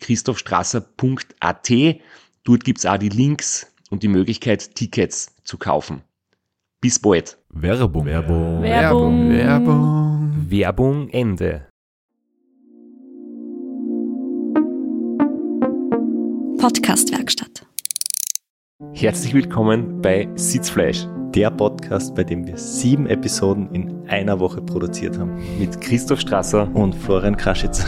www.christophstrasser.at. Dort gibt's auch die Links und die Möglichkeit, Tickets zu kaufen. Bis bald. Werbung. Werbung. Werbung. Werbung. Werbung Ende. Podcastwerkstatt. Herzlich willkommen bei Sitzfleisch Der Podcast, bei dem wir sieben Episoden in einer Woche produziert haben. mit Christoph Strasser. Und Florian Kraschitz.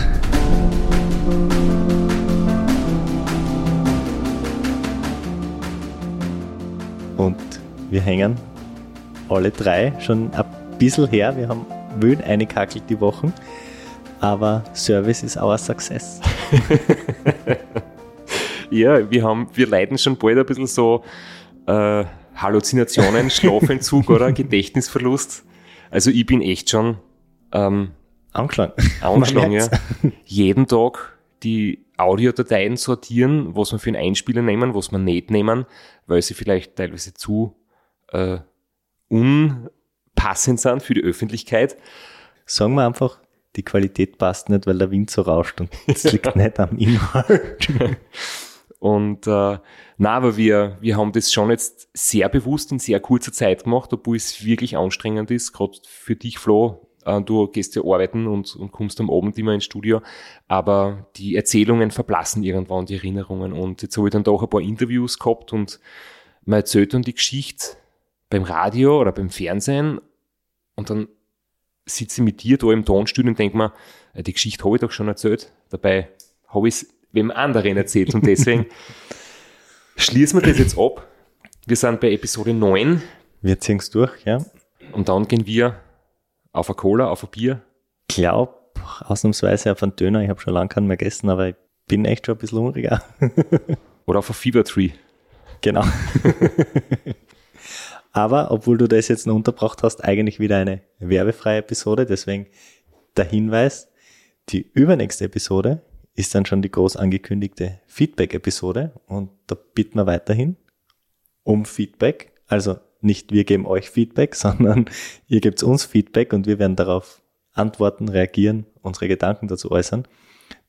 Und wir hängen alle drei schon ein bisschen her. Wir haben wild eingekackelt die Wochen. Aber Service ist our success. Ja, wir haben, wir leiden schon bald ein bisschen so äh, Halluzinationen, Schlafentzug oder Gedächtnisverlust. Also ich bin echt schon ähm, Angeschlagen. angeschlagen, ja. Jeden Tag die Audiodateien sortieren, was wir für einen Einspieler nehmen, was wir nicht nehmen, weil sie vielleicht teilweise zu äh, unpassend sind für die Öffentlichkeit. Sagen wir einfach, die Qualität passt nicht, weil der Wind so rauscht und es liegt nicht am Inhalt. Und äh, na, aber wir, wir haben das schon jetzt sehr bewusst in sehr kurzer Zeit gemacht, obwohl es wirklich anstrengend ist, gerade für dich, Flo. Äh, du gehst ja arbeiten und, und kommst am Abend immer ins Studio, aber die Erzählungen verblassen irgendwann, die Erinnerungen. Und jetzt habe ich dann doch ein paar Interviews gehabt und man erzählt dann die Geschichte beim Radio oder beim Fernsehen und dann sitze ich mit dir da im Tonstudio und denke mir, äh, die Geschichte habe ich doch schon erzählt. Dabei habe ich es wem anderen erzählt und deswegen schließen wir das jetzt ab. Wir sind bei Episode 9 Wir ziehen es durch, ja. und dann gehen wir auf ein Cola, auf ein Bier. Glaub, ausnahmsweise auf einen Döner. Ich habe schon lange keinen mehr gegessen, aber ich bin echt schon ein bisschen hungriger. Oder auf ein Fever Tree. Genau. Aber obwohl du das jetzt noch unterbracht hast, eigentlich wieder eine werbefreie Episode. Deswegen der Hinweis, die übernächste Episode ist dann schon die groß angekündigte Feedback-Episode. Und da bitten wir weiterhin um Feedback. Also nicht wir geben euch Feedback, sondern ihr gebt uns Feedback und wir werden darauf antworten, reagieren, unsere Gedanken dazu äußern.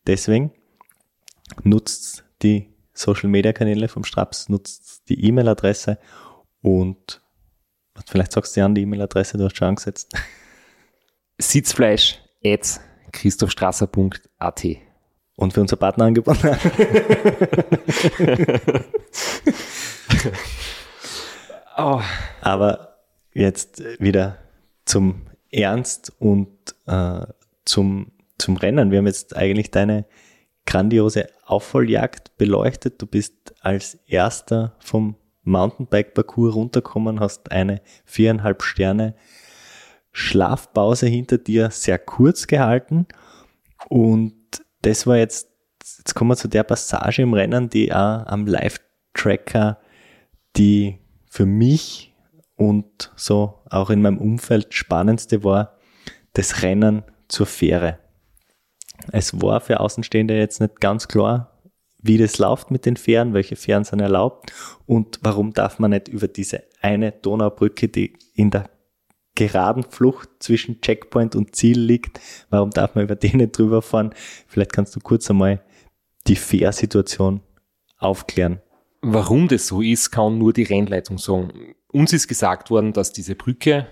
Deswegen nutzt die Social Media Kanäle vom Straps, nutzt die E-Mail-Adresse und vielleicht sagst du ja an die E-Mail-Adresse, du hast schon angesetzt. Sitzfleisch at christophstrasser.at. Und für unser Partnerangebot. Oh, Aber jetzt wieder zum Ernst und äh, zum, zum Rennen. Wir haben jetzt eigentlich deine grandiose Aufholjagd beleuchtet. Du bist als erster vom Mountainbike-Parcours runtergekommen, hast eine viereinhalb Sterne Schlafpause hinter dir sehr kurz gehalten. Und das war jetzt, jetzt kommen wir zu der Passage im Rennen, die auch am Live-Tracker die für mich und so auch in meinem Umfeld spannendste war das Rennen zur Fähre. Es war für Außenstehende jetzt nicht ganz klar, wie das läuft mit den Fähren, welche Fähren sind erlaubt und warum darf man nicht über diese eine Donaubrücke, die in der geraden Flucht zwischen Checkpoint und Ziel liegt, warum darf man über die nicht drüber fahren? Vielleicht kannst du kurz einmal die Fährsituation aufklären. Warum das so ist, kann nur die Rennleitung sagen. Uns ist gesagt worden, dass diese Brücke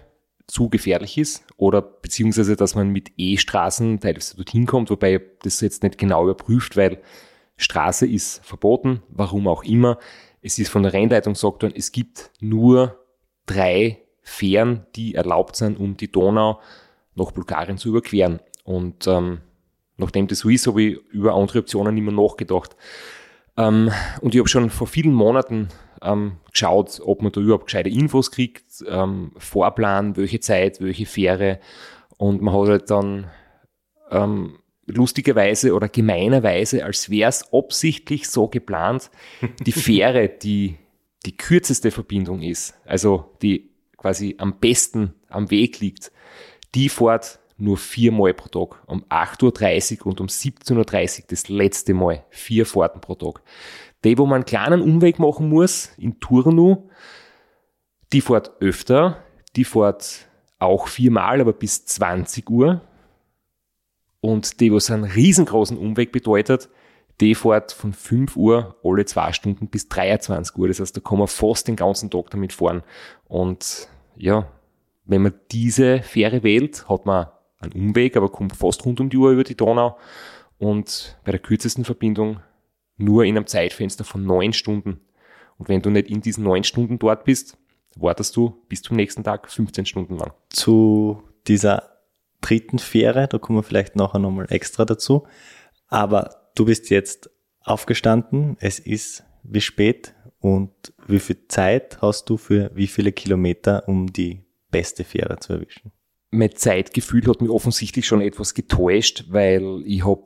zu gefährlich ist oder beziehungsweise, dass man mit E-Straßen teilweise dorthin kommt, wobei das jetzt nicht genau überprüft, weil Straße ist verboten, warum auch immer. Es ist von der Rennleitung gesagt worden, es gibt nur drei Fähren, die erlaubt sind, um die Donau nach Bulgarien zu überqueren. Und ähm, nachdem das so ist, habe ich über andere Optionen mehr nachgedacht. Ähm, und ich habe schon vor vielen Monaten ähm, geschaut, ob man da überhaupt gescheite Infos kriegt, ähm, Vorplan, welche Zeit, welche Fähre. Und man hat halt dann ähm, lustigerweise oder gemeinerweise, als wäre es absichtlich so geplant, die Fähre, die die kürzeste Verbindung ist, also die quasi am besten am Weg liegt, die fährt nur viermal pro Tag. Um 8.30 Uhr und um 17.30 Uhr das letzte Mal. Vier Fahrten pro Tag. Die, wo man einen kleinen Umweg machen muss, in Turnu, die fährt öfter. Die fährt auch viermal, aber bis 20 Uhr. Und die, was einen riesengroßen Umweg bedeutet, die fährt von 5 Uhr alle zwei Stunden bis 23 Uhr. Das heißt, da kann man fast den ganzen Tag damit fahren. Und ja, wenn man diese Fähre wählt, hat man einen Umweg, aber kommt fast rund um die Uhr über die Donau. Und bei der kürzesten Verbindung nur in einem Zeitfenster von neun Stunden. Und wenn du nicht in diesen neun Stunden dort bist, wartest du bis zum nächsten Tag 15 Stunden lang. Zu dieser dritten Fähre, da kommen wir vielleicht nachher nochmal extra dazu. Aber du bist jetzt aufgestanden, es ist wie spät und wie viel Zeit hast du für wie viele Kilometer, um die beste Fähre zu erwischen? Mein Zeitgefühl hat mich offensichtlich schon etwas getäuscht, weil ich habe,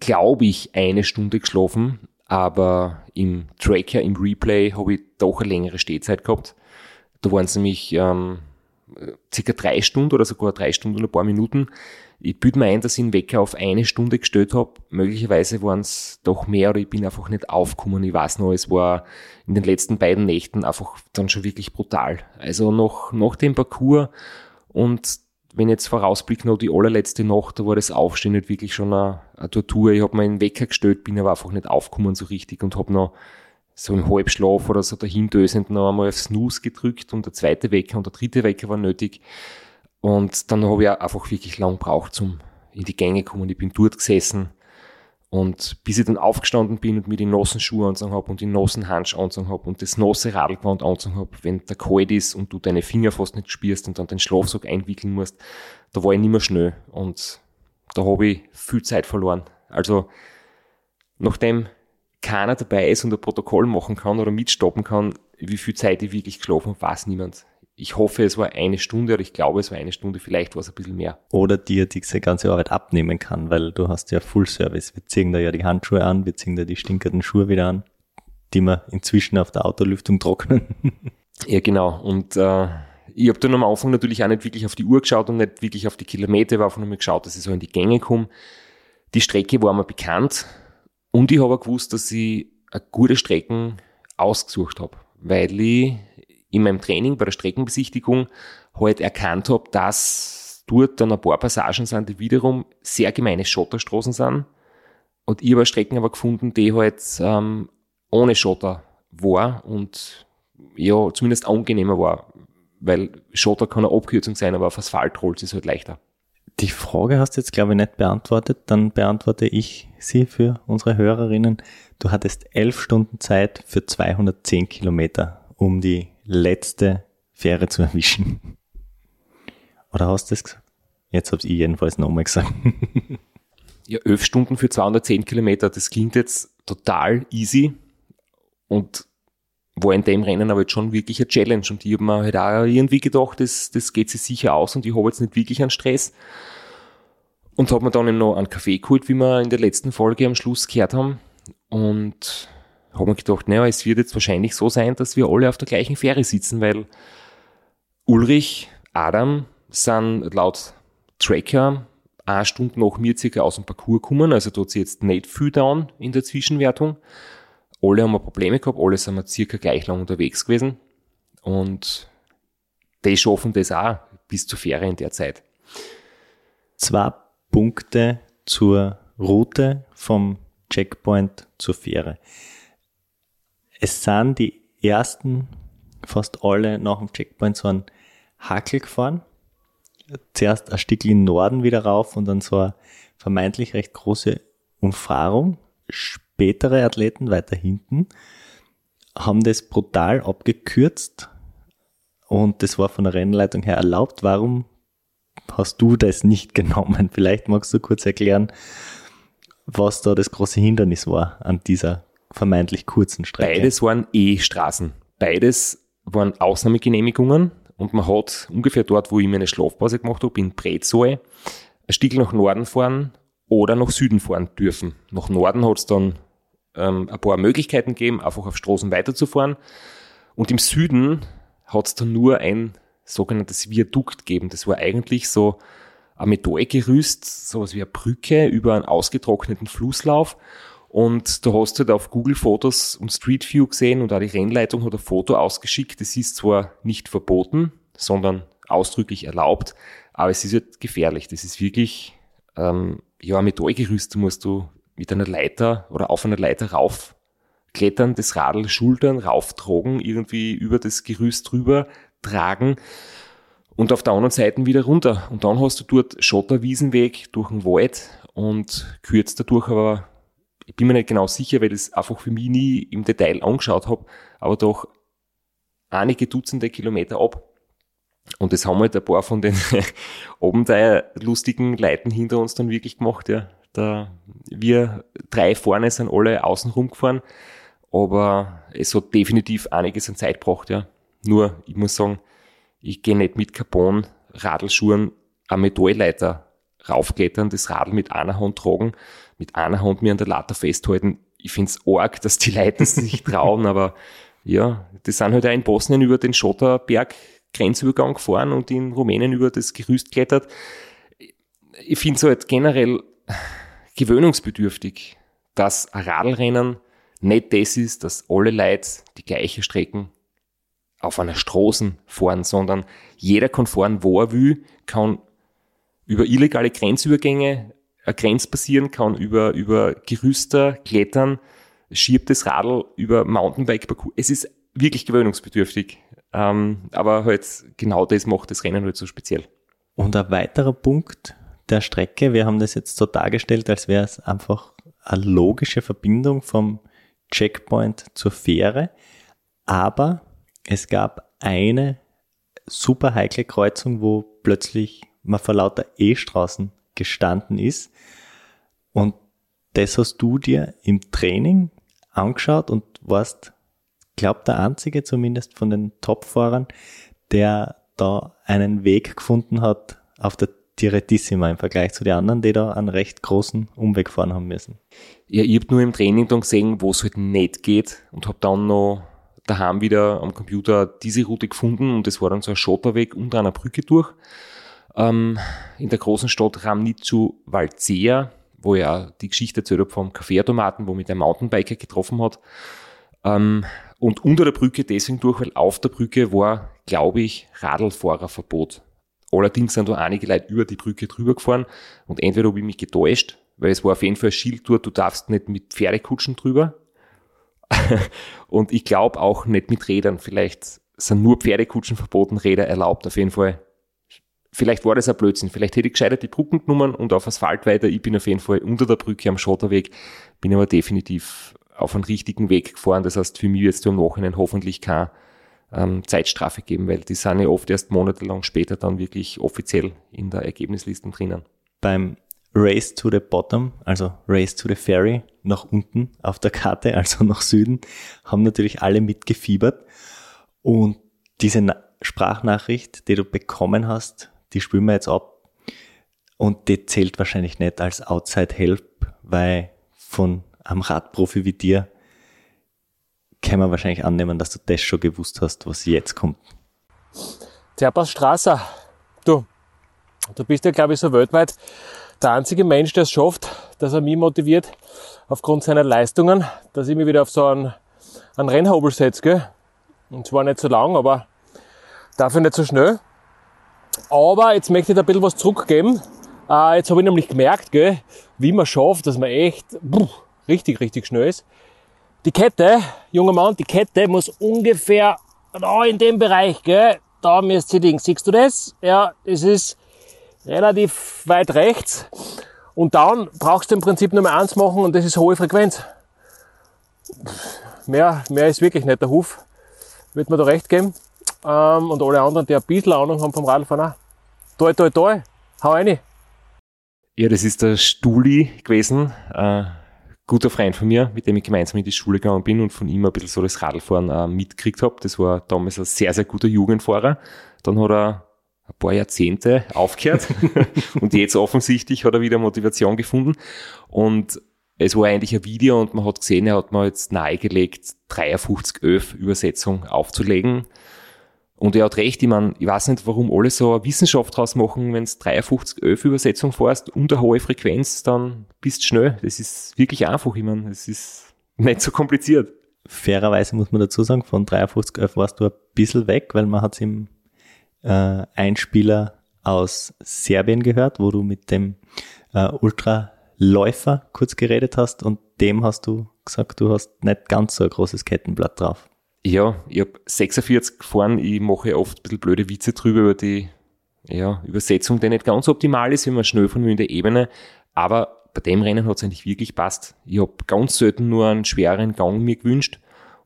glaube ich, eine Stunde geschlafen, aber im Tracker, im Replay habe ich doch eine längere Stehzeit gehabt. Da waren es nämlich ähm, circa drei Stunden oder sogar drei Stunden und ein paar Minuten. Ich büte mir ein, dass ich den Wecker auf eine Stunde gestellt habe. Möglicherweise waren es doch mehr oder ich bin einfach nicht aufgekommen. Ich weiß noch, es war in den letzten beiden Nächten einfach dann schon wirklich brutal. Also noch nach dem Parcours und wenn ich jetzt vorausblicke noch die allerletzte Nacht, da war das Aufstehen nicht wirklich schon eine, eine Tortur. Ich habe mir einen Wecker gestellt, bin aber einfach nicht aufgekommen so richtig und habe noch so im Halbschlaf oder so dahindösend noch einmal auf Snooze gedrückt und der zweite Wecker und der dritte Wecker war nötig. Und dann habe ich einfach wirklich lang gebraucht, zum in die Gänge kommen. Ich bin dort gesessen und bis ich dann aufgestanden bin und mir die nassen Schuhe anzogen habe und die nassen Handschuhe anzogen habe und das nasse Radlgewand anzogen habe, wenn der kalt ist und du deine Finger fast nicht spürst und dann den Schlafsack einwickeln musst, da war ich nicht mehr schnell und da habe ich viel Zeit verloren. Also nachdem keiner dabei ist und ein Protokoll machen kann oder mitstoppen kann, wie viel Zeit ich wirklich geschlafen habe, weiß niemand. Ich hoffe, es war eine Stunde oder ich glaube, es war eine Stunde, vielleicht war es ein bisschen mehr. Oder dir diese ganze Arbeit abnehmen kann, weil du hast ja Full Service. Wir ziehen da ja die Handschuhe an, wir ziehen da die stinkenden Schuhe wieder an, die wir inzwischen auf der Autolüftung trocknen. ja, genau. Und äh, ich habe dann am Anfang natürlich auch nicht wirklich auf die Uhr geschaut und nicht wirklich auf die Kilometer, ich habe einfach nur geschaut, dass ich so in die Gänge komme. Die Strecke war mir bekannt und ich habe gewusst, dass ich eine gute Strecken ausgesucht habe, weil ich in meinem Training bei der Streckenbesichtigung halt erkannt habe, dass dort dann ein paar Passagen sind, die wiederum sehr gemeine Schotterstraßen sind. Und ich habe Strecken aber gefunden, die halt ähm, ohne Schotter war und ja, zumindest angenehmer war, weil Schotter kann eine Abkürzung sein, aber auf Asphalt rollt es halt leichter. Die Frage hast du jetzt, glaube ich, nicht beantwortet. Dann beantworte ich sie für unsere Hörerinnen. Du hattest elf Stunden Zeit für 210 Kilometer, um die letzte Fähre zu erwischen. Oder hast du das gesagt? Jetzt habe ich jedenfalls nochmal gesagt. ja, elf Stunden für 210 Kilometer, das klingt jetzt total easy und war in dem Rennen aber jetzt schon wirklich eine Challenge und ich habe mir halt auch irgendwie gedacht, das, das geht sich sicher aus und ich habe jetzt nicht wirklich einen Stress. Und habe mir dann noch einen Kaffee geholt, wie wir in der letzten Folge am Schluss gehört haben. Und habe mir gedacht, naja, es wird jetzt wahrscheinlich so sein, dass wir alle auf der gleichen Fähre sitzen, weil Ulrich, Adam sind laut Tracker eine Stunde nach mir circa aus dem Parcours gekommen, also dort sie jetzt nicht viel down in der Zwischenwertung. Alle haben wir Probleme gehabt, alle sind wir circa gleich lang unterwegs gewesen. Und die schaffen das auch bis zur Fähre in der Zeit. Zwei Punkte zur Route vom Checkpoint zur Fähre. Es sind die ersten fast alle nach dem Checkpoint so ein Hackel gefahren. Zuerst ein Stück in Norden wieder rauf und dann so eine vermeintlich recht große Umfahrung spätere Athleten weiter hinten haben das brutal abgekürzt und das war von der Rennleitung her erlaubt. Warum hast du das nicht genommen? Vielleicht magst du kurz erklären, was da das große Hindernis war an dieser vermeintlich kurzen Strecke. Beides waren E-Straßen. Beides waren Ausnahmegenehmigungen und man hat ungefähr dort, wo ich meine Schlafpause gemacht habe, in Brezoe, ein Stück nach Norden fahren oder nach Süden fahren dürfen. Nach Norden hat es dann ähm, ein paar Möglichkeiten gegeben, einfach auf Straßen weiterzufahren. Und im Süden hat es dann nur ein sogenanntes Viadukt gegeben. Das war eigentlich so ein Metallgerüst, sowas wie eine Brücke über einen ausgetrockneten Flusslauf. Und da hast du halt auf Google Fotos und Street View gesehen und auch die Rennleitung hat ein Foto ausgeschickt. Das ist zwar nicht verboten, sondern ausdrücklich erlaubt, aber es ist halt gefährlich. Das ist wirklich, ähm, ja, ein Metallgerüst. Da musst du mit einer Leiter oder auf einer Leiter raufklettern, das Radl schultern, rauftragen, irgendwie über das Gerüst drüber tragen und auf der anderen Seite wieder runter. Und dann hast du dort Schotterwiesenweg durch den Wald und kürzt dadurch aber, ich bin mir nicht genau sicher, weil ich es einfach für mich nie im Detail angeschaut habe, aber doch einige Dutzende Kilometer ab. Und das haben halt ein paar von den lustigen Leuten hinter uns dann wirklich gemacht, ja. Da, wir drei vorne sind alle außen rumgefahren, aber es hat definitiv einiges an Zeit gebraucht, ja. Nur, ich muss sagen, ich gehe nicht mit Carbon, Radelschuhen, am Metallleiter raufklettern, das Radl mit einer Hand tragen, mit einer Hand mir an der Latte festhalten. Ich find's arg, dass die Leute sich trauen, aber ja, die sind halt auch in Bosnien über den Schotterberg Grenzübergang gefahren und in Rumänien über das Gerüst klettert. Ich finde es halt generell gewöhnungsbedürftig, dass ein Radlrennen nicht das ist, dass alle Leute die gleiche Strecken auf einer Straße fahren, sondern jeder kann fahren, wo er will, kann über illegale Grenzübergänge Grenz passieren, kann über, über Gerüster klettern, schiebt das Radl über Mountainbike-Parcours. Es ist wirklich gewöhnungsbedürftig. Ähm, aber halt genau das macht das Rennen halt so speziell. Und ein weiterer Punkt der Strecke, wir haben das jetzt so dargestellt, als wäre es einfach eine logische Verbindung vom Checkpoint zur Fähre. Aber es gab eine super heikle Kreuzung, wo plötzlich man vor lauter E-Straßen gestanden ist. Und das hast du dir im Training angeschaut und warst, glaub der einzige zumindest von den Topfahrern, der da einen Weg gefunden hat auf der Direttissima im Vergleich zu den anderen, die da einen recht großen Umweg fahren haben müssen. Ja, ich habe nur im Training dann gesehen, wo es halt nicht geht und habe dann noch daheim wieder am Computer diese Route gefunden und das war dann so ein Schotterweg unter einer Brücke durch. Ähm, in der großen Stadt Ramnicu Valzea, wo ja die Geschichte erzählt habe vom Kaffeeautomaten, wo mich der Mountainbiker getroffen hat. Ähm, und unter der Brücke deswegen durch, weil auf der Brücke war, glaube ich, Radlfahrerverbot. Allerdings sind da einige Leute über die Brücke drüber gefahren und entweder habe ich mich getäuscht, weil es war auf jeden Fall ein Schild dort, du darfst nicht mit Pferdekutschen drüber, und ich glaube auch nicht mit Rädern. Vielleicht sind nur Pferdekutschen verboten, Räder erlaubt auf jeden Fall. Vielleicht war das ein Blödsinn. Vielleicht hätte ich gescheitert die Brücken genommen und auf Asphalt weiter. Ich bin auf jeden Fall unter der Brücke am Schotterweg, bin aber definitiv auf einen richtigen Weg gefahren. Das heißt, für mich wird es im Nachhinein hoffentlich keine ähm, Zeitstrafe geben, weil die sind ja oft erst monatelang später dann wirklich offiziell in der Ergebnisliste drinnen. Beim Race to the Bottom, also Race to the Ferry, nach unten auf der Karte, also nach Süden, haben natürlich alle mitgefiebert. Und diese Na Sprachnachricht, die du bekommen hast, die spüren wir jetzt ab. Und die zählt wahrscheinlich nicht als Outside Help, weil von einem Radprofi wie dir kann man wahrscheinlich annehmen, dass du das schon gewusst hast, was jetzt kommt. Serpas Strasser, du, du bist ja, glaube ich, so weltweit der einzige Mensch, der es schafft, dass er mich motiviert, aufgrund seiner Leistungen, dass ich mich wieder auf so einen, einen Rennhobel setze. Gell? Und zwar nicht so lang, aber dafür nicht so schnell. Aber jetzt möchte ich da ein bisschen was zurückgeben. Äh, jetzt habe ich nämlich gemerkt, gell, wie man schafft, dass man echt puh, richtig, richtig schnell ist. Die Kette, junger Mann, die Kette muss ungefähr da in dem Bereich, gell, da müsst ihr Ding. Siehst du das? Ja, das ist relativ weit rechts. Und dann brauchst du im Prinzip nur mehr eins machen und das ist hohe Frequenz. Mehr, mehr ist wirklich nicht der Huf. Wird mir da recht geben. Ähm, und alle anderen, die ein bisschen Ahnung haben vom Radfahren auch. Toi, toi, toi. Hau rein. Ja, das ist der Stuli gewesen, äh, guter Freund von mir, mit dem ich gemeinsam in die Schule gegangen bin und von ihm ein bisschen so das Radfahren äh, mitgekriegt habe. Das war damals ein sehr, sehr guter Jugendfahrer. Dann hat er ein paar Jahrzehnte aufgehört und jetzt offensichtlich hat er wieder Motivation gefunden. Und es war eigentlich ein Video und man hat gesehen, er hat mir jetzt nahegelegt, 5311 Übersetzung aufzulegen. Und er hat recht, ich meine, ich weiß nicht, warum alle so eine Wissenschaft draus machen, wenn es 5311 Übersetzung fährst und eine hohe Frequenz, dann bist du schnell. Das ist wirklich einfach, ich meine, es ist nicht so kompliziert. Fairerweise muss man dazu sagen, von 5311 warst du ein bisschen weg, weil man hat es im äh, Einspieler aus Serbien gehört, wo du mit dem äh, Ultraläufer kurz geredet hast und dem hast du gesagt, du hast nicht ganz so ein großes Kettenblatt drauf. Ja, ich habe 46 gefahren, ich mache oft ein bisschen blöde Witze drüber über die ja, Übersetzung, die nicht ganz optimal ist, wenn man schnell von mir in der Ebene, aber bei dem Rennen hat es eigentlich wirklich passt. Ich habe ganz selten nur einen schweren Gang mir gewünscht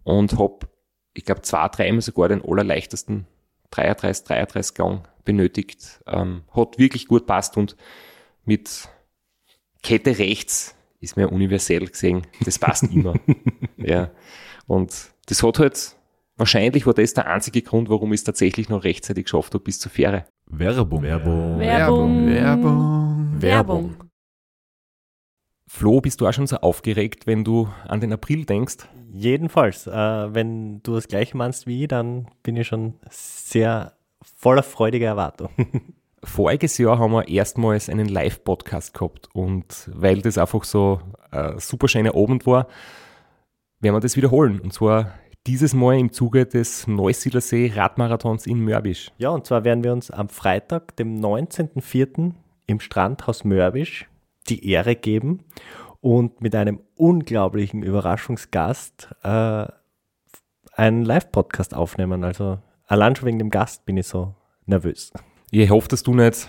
und habe, ich glaube, zwei, dreimal sogar den allerleichtesten 33, 33 Gang benötigt. Ähm, hat wirklich gut passt und mit Kette rechts ist mir universell gesehen, das passt immer. ja. Und das hat halt, wahrscheinlich war das der einzige Grund, warum ich es tatsächlich noch rechtzeitig geschafft habe bis zur Fähre. Werbung. Werbung. Werbung. Werbung. Werbung. Flo, bist du auch schon so aufgeregt, wenn du an den April denkst? Jedenfalls, äh, wenn du das gleiche meinst wie ich, dann bin ich schon sehr voller freudiger Erwartung. Voriges Jahr haben wir erstmals einen Live-Podcast gehabt und weil das einfach so ein super schöner Abend war, werden wir das wiederholen. Und zwar dieses Mal im Zuge des Neusiedlersee Radmarathons in Mörbisch. Ja, und zwar werden wir uns am Freitag, dem 19.04. im Strandhaus Mörbisch die Ehre geben und mit einem unglaublichen Überraschungsgast äh, einen Live-Podcast aufnehmen. Also allein schon wegen dem Gast bin ich so nervös. Ich hoffe, dass du nicht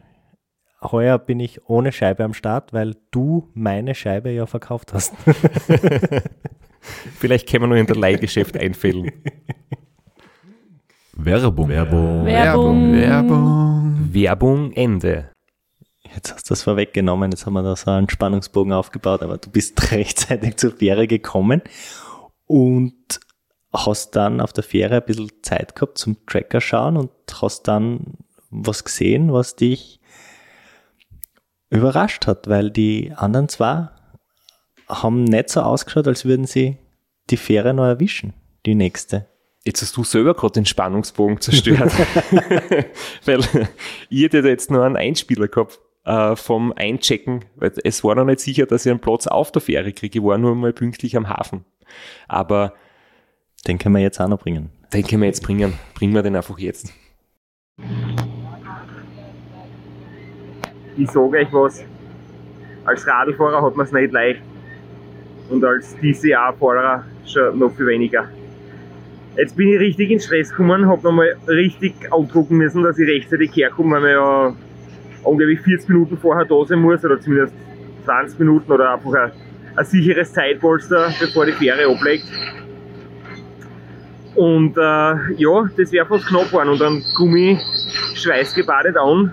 Heuer bin ich ohne Scheibe am Start, weil du meine Scheibe ja verkauft hast. Vielleicht können wir noch in der Leihgeschäft einfällen. Werbung. Werbung. Werbung. Werbung. Werbung Ende. Jetzt hast du das vorweggenommen, jetzt haben wir da so einen Spannungsbogen aufgebaut, aber du bist rechtzeitig zur Fähre gekommen. Und hast dann auf der Fähre ein bisschen Zeit gehabt zum Tracker schauen und hast dann was gesehen, was dich überrascht hat, weil die anderen zwei haben nicht so ausgeschaut, als würden sie die Fähre noch erwischen, die nächste. Jetzt hast du selber gerade den Spannungsbogen zerstört. weil ich hätte jetzt nur einen Einspieler gehabt äh, vom Einchecken, weil es war noch nicht sicher, dass ich einen Platz auf der Fähre kriege. Ich war nur mal pünktlich am Hafen. Aber Den können wir jetzt auch noch bringen. den können wir jetzt bringen. Bringen wir den einfach jetzt. Ich sage euch was, als Radlfahrer hat man es nicht leicht. Und als DCA-Fahrer schon noch viel weniger. Jetzt bin ich richtig in Stress gekommen, habe nochmal richtig andrucken müssen, dass ich rechtzeitig herkomme, weil man ja ungefähr 40 Minuten vorher da sein muss, oder zumindest 20 Minuten oder einfach ein, ein sicheres Zeitpolster, bevor die Fähre ablegt. Und äh, ja, das wäre fast knapp geworden. Und dann ich schweißgebadet an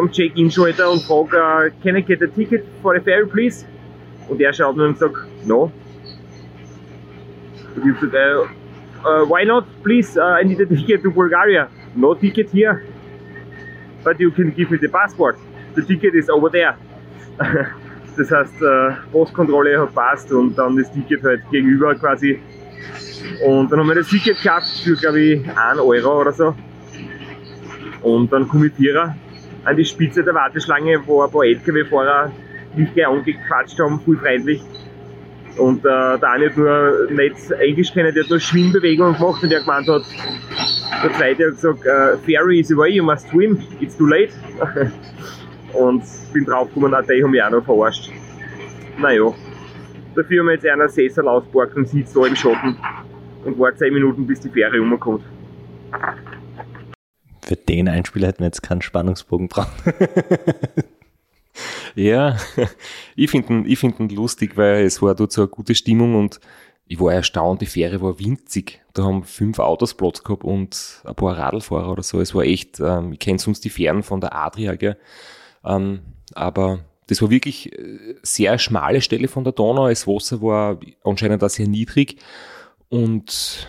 am Check-In-Schalter und frage, uh, can I get a ticket for the ferry, please? Und er schaut mir und sagt, no. Und ich sage, uh, uh, why not, please? I need a ticket to Bulgaria. No ticket here. But you can give me the passport. The ticket is over there. das heißt, äh, Postkontrolle hat passt und dann das Ticket halt gegenüber quasi. Und dann haben wir das Ticket gehabt für, glaube ich, 1 Euro oder so. Und dann komme ich Vierer an die Spitze der Warteschlange, wo ein paar LKW-Fahrer mich gleich angequatscht haben, voll freundlich. Und äh, der eine hat nur nicht Englisch kennen, der hat nur Schwimmbewegungen gemacht und der gemeint hat, der zweite hat gesagt, äh, Ferry is away, you must swim, it's too late. und bin draufgekommen, auch die haben mich auch noch verarscht. Naja, dafür haben wir jetzt einer Sessel ausgeborgt und sitzt da im Schatten und wartet 10 Minuten, bis die Fähre rumkommt. Für den Einspieler hätten wir jetzt keinen Spannungsbogen brauchen. Ja, ich finde ihn, find ihn lustig, weil es war dort so eine gute Stimmung und ich war erstaunt, die Fähre war winzig. Da haben fünf Autos Platz gehabt und ein paar Radlfahrer oder so. Es war echt, ähm, ich kenne sonst die Fähren von der Adria, gell? Ähm, aber das war wirklich äh, sehr schmale Stelle von der Donau. Das Wasser war anscheinend auch sehr niedrig und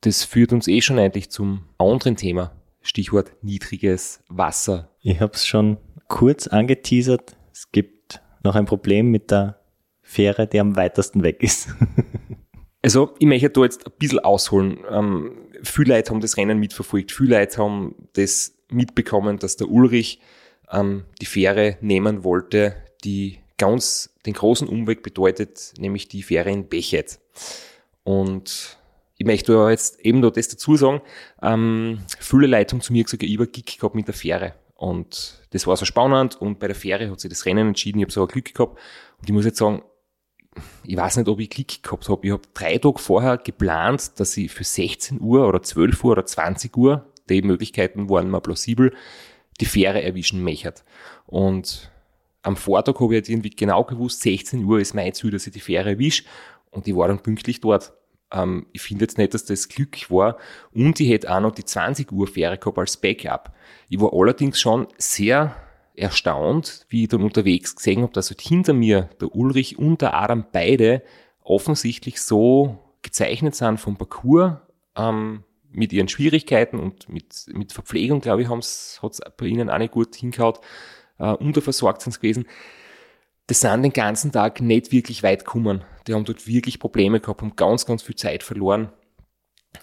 das führt uns eh schon eigentlich zum anderen Thema. Stichwort niedriges Wasser. Ich habe es schon kurz angeteasert. Es gibt noch ein Problem mit der Fähre, die am weitesten weg ist. Also, ich möchte da jetzt ein bisschen ausholen. Ähm, viele Leute haben das Rennen mitverfolgt. Viele Leute haben das mitbekommen, dass der Ulrich ähm, die Fähre nehmen wollte, die ganz den großen Umweg bedeutet, nämlich die Fähre in Bechet. Und ich möchte aber jetzt eben noch das dazu sagen, ähm, viele Leute zu mir gesagt, ich habe Gig gehabt mit der Fähre. Und das war so spannend und bei der Fähre hat sich das Rennen entschieden, ich habe so Glück gehabt. Und ich muss jetzt sagen, ich weiß nicht, ob ich Glück gehabt habe. Ich habe drei Tage vorher geplant, dass ich für 16 Uhr oder 12 Uhr oder 20 Uhr, die Möglichkeiten waren mir plausibel, die Fähre erwischen möchte. Und am Vortag habe ich jetzt irgendwie genau gewusst, 16 Uhr ist mein Ziel, dass ich die Fähre erwische. Und ich war dann pünktlich dort. Ähm, ich finde jetzt nicht, dass das Glück war. Und ich hätte auch noch die 20 Uhr Fähre gehabt als Backup. Ich war allerdings schon sehr erstaunt, wie ich dann unterwegs gesehen habe, dass halt hinter mir der Ulrich und der Adam beide offensichtlich so gezeichnet sind vom Parcours, ähm, mit ihren Schwierigkeiten und mit, mit Verpflegung, glaube ich, hat es bei ihnen auch nicht gut hingehaut, äh, unterversorgt sind gewesen. Die sind den ganzen Tag nicht wirklich weit gekommen. Die haben dort wirklich Probleme gehabt, haben ganz, ganz viel Zeit verloren.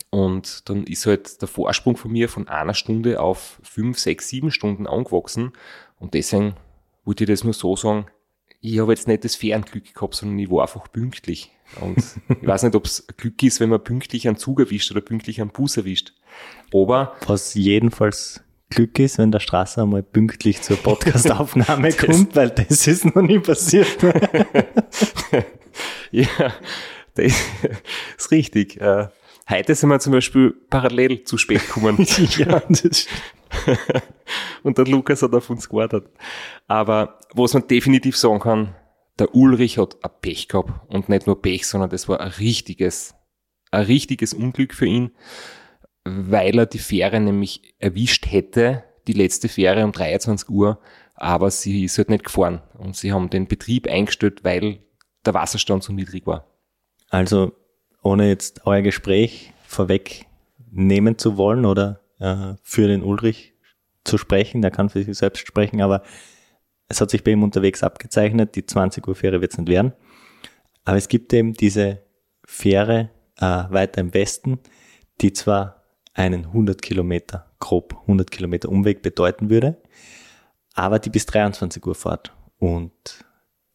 Und dann ist halt der Vorsprung von mir von einer Stunde auf fünf, sechs, sieben Stunden angewachsen. Und deswegen wollte ich das nur so sagen, ich habe jetzt nicht das Fernglück gehabt, sondern ich war einfach pünktlich. Und ich weiß nicht, ob es Glück ist, wenn man pünktlich einen Zug erwischt oder pünktlich einen Bus erwischt. Aber Was jedenfalls Glück ist, wenn der Strasser einmal pünktlich zur Podcastaufnahme kommt, weil das ist noch nie passiert. ja, das ist richtig. Äh, Heute sind wir zum Beispiel parallel zu spät gekommen. ja, das und der Lukas hat auf uns gewartet. Aber was man definitiv sagen kann, der Ulrich hat ein Pech gehabt. Und nicht nur Pech, sondern das war ein richtiges, ein richtiges Unglück für ihn, weil er die Fähre nämlich erwischt hätte, die letzte Fähre um 23 Uhr, aber sie ist halt nicht gefahren. Und sie haben den Betrieb eingestellt, weil der Wasserstand so niedrig war. Also ohne jetzt euer Gespräch vorwegnehmen zu wollen oder äh, für den Ulrich zu sprechen, der kann für sich selbst sprechen, aber es hat sich bei ihm unterwegs abgezeichnet, die 20 Uhr Fähre wird es nicht werden. Aber es gibt eben diese Fähre äh, weiter im Westen, die zwar einen 100 Kilometer, grob 100 Kilometer Umweg bedeuten würde, aber die bis 23 Uhr fährt. Und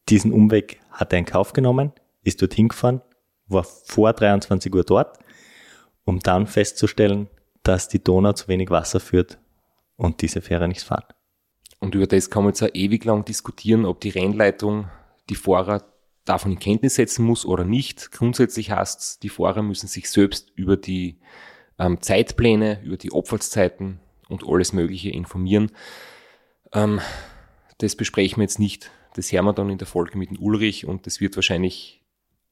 diesen Umweg hat er in Kauf genommen, ist dorthin gefahren, war vor 23 Uhr dort, um dann festzustellen, dass die Donau zu wenig Wasser führt und diese Fähre nicht fährt. Und über das kann man jetzt auch ewig lang diskutieren, ob die Rennleitung die Fahrer davon in Kenntnis setzen muss oder nicht. Grundsätzlich heißt die Fahrer müssen sich selbst über die ähm, Zeitpläne, über die Abfahrtszeiten und alles Mögliche informieren. Ähm, das besprechen wir jetzt nicht. Das hören wir dann in der Folge mit dem Ulrich und das wird wahrscheinlich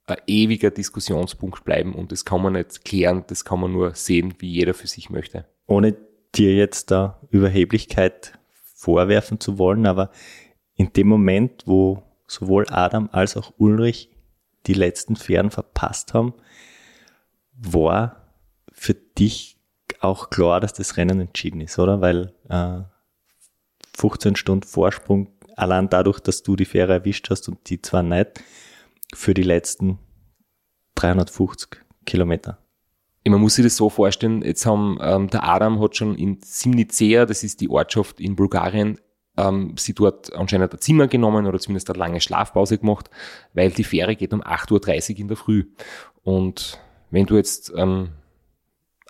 ein ewiger Diskussionspunkt bleiben und das kann man nicht klären, das kann man nur sehen, wie jeder für sich möchte. Ohne dir jetzt da Überheblichkeit vorwerfen zu wollen, aber in dem Moment, wo sowohl Adam als auch Ulrich die letzten Fähren verpasst haben, war für dich auch klar, dass das Rennen entschieden ist, oder? Weil äh, 15 Stunden Vorsprung, allein dadurch, dass du die Fähre erwischt hast und die zwar nicht, für die letzten 350 Kilometer. Man muss sich das so vorstellen, jetzt haben, ähm, der Adam hat schon in Simnicea, das ist die Ortschaft in Bulgarien, ähm, sie dort anscheinend ein Zimmer genommen oder zumindest eine lange Schlafpause gemacht, weil die Fähre geht um 8.30 Uhr in der Früh. Und wenn du jetzt ähm,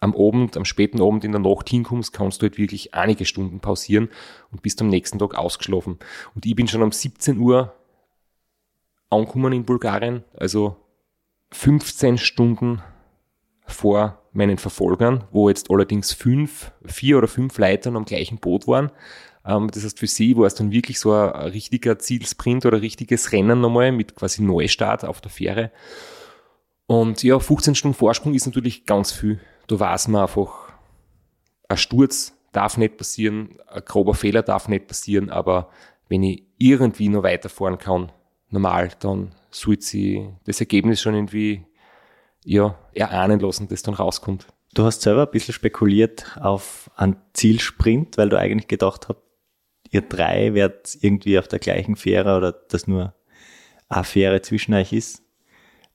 am Abend, am späten Abend in der Nacht hinkommst, kannst du halt wirklich einige Stunden pausieren und bist am nächsten Tag ausgeschlafen. Und ich bin schon um 17 Uhr angekommen in Bulgarien, also 15 Stunden vor meinen Verfolgern, wo jetzt allerdings fünf, vier oder fünf Leitern am gleichen Boot waren. Ähm, das heißt, für sie war es dann wirklich so ein, richtiger Zielsprint oder richtiges Rennen nochmal mit quasi Neustart auf der Fähre. Und ja, 15 Stunden Vorsprung ist natürlich ganz viel. Da weiß man einfach, ein Sturz darf nicht passieren, ein grober Fehler darf nicht passieren, aber wenn ich irgendwie noch weiterfahren kann, normal, dann sollte sie das Ergebnis schon irgendwie ja, erahnen lassen, das dann rauskommt. Du hast selber ein bisschen spekuliert auf einen Zielsprint, weil du eigentlich gedacht hast, ihr drei werdet irgendwie auf der gleichen Fähre oder dass nur eine Fähre zwischen euch ist,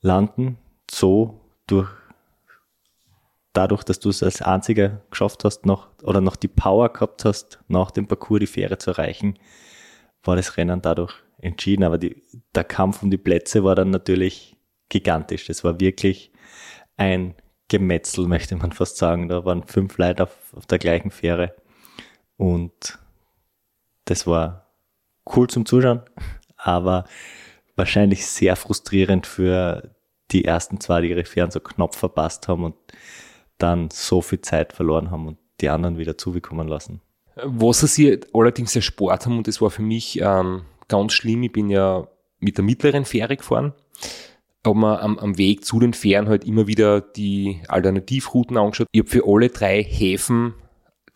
landen. So durch dadurch, dass du es als einziger geschafft hast, noch oder noch die Power gehabt hast, nach dem Parcours die Fähre zu erreichen, war das Rennen dadurch entschieden. Aber die, der Kampf um die Plätze war dann natürlich gigantisch. Das war wirklich ein Gemetzel, möchte man fast sagen. Da waren fünf Leute auf, auf der gleichen Fähre. Und das war cool zum Zuschauen, aber wahrscheinlich sehr frustrierend für die ersten zwei, die ihre Fähren so knapp verpasst haben und dann so viel Zeit verloren haben und die anderen wieder zubekommen lassen. Was sie allerdings erspart haben, und das war für mich ähm, ganz schlimm, ich bin ja mit der mittleren Fähre gefahren, habe mir am, am Weg zu den Fähren halt immer wieder die Alternativrouten angeschaut. Ich habe für alle drei Häfen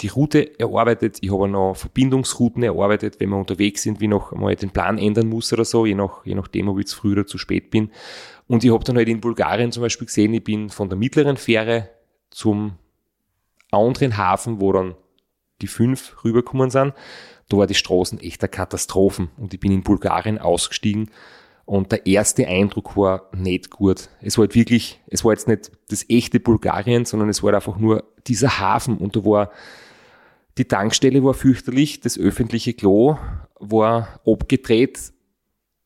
die Route erarbeitet, ich habe noch Verbindungsrouten erarbeitet, wenn wir unterwegs sind, wie noch mal den Plan ändern muss oder so, je, nach, je nachdem, ob ich zu früh oder zu spät bin. Und ich habe dann halt in Bulgarien zum Beispiel gesehen, ich bin von der mittleren Fähre zum anderen Hafen, wo dann die fünf rübergekommen sind. Da war die Straßen echt eine Katastrophen und ich bin in Bulgarien ausgestiegen und der erste Eindruck war nicht gut. Es war halt wirklich, es war jetzt nicht das echte Bulgarien, sondern es war einfach nur dieser Hafen und da war, die Tankstelle war fürchterlich, das öffentliche Klo war abgedreht,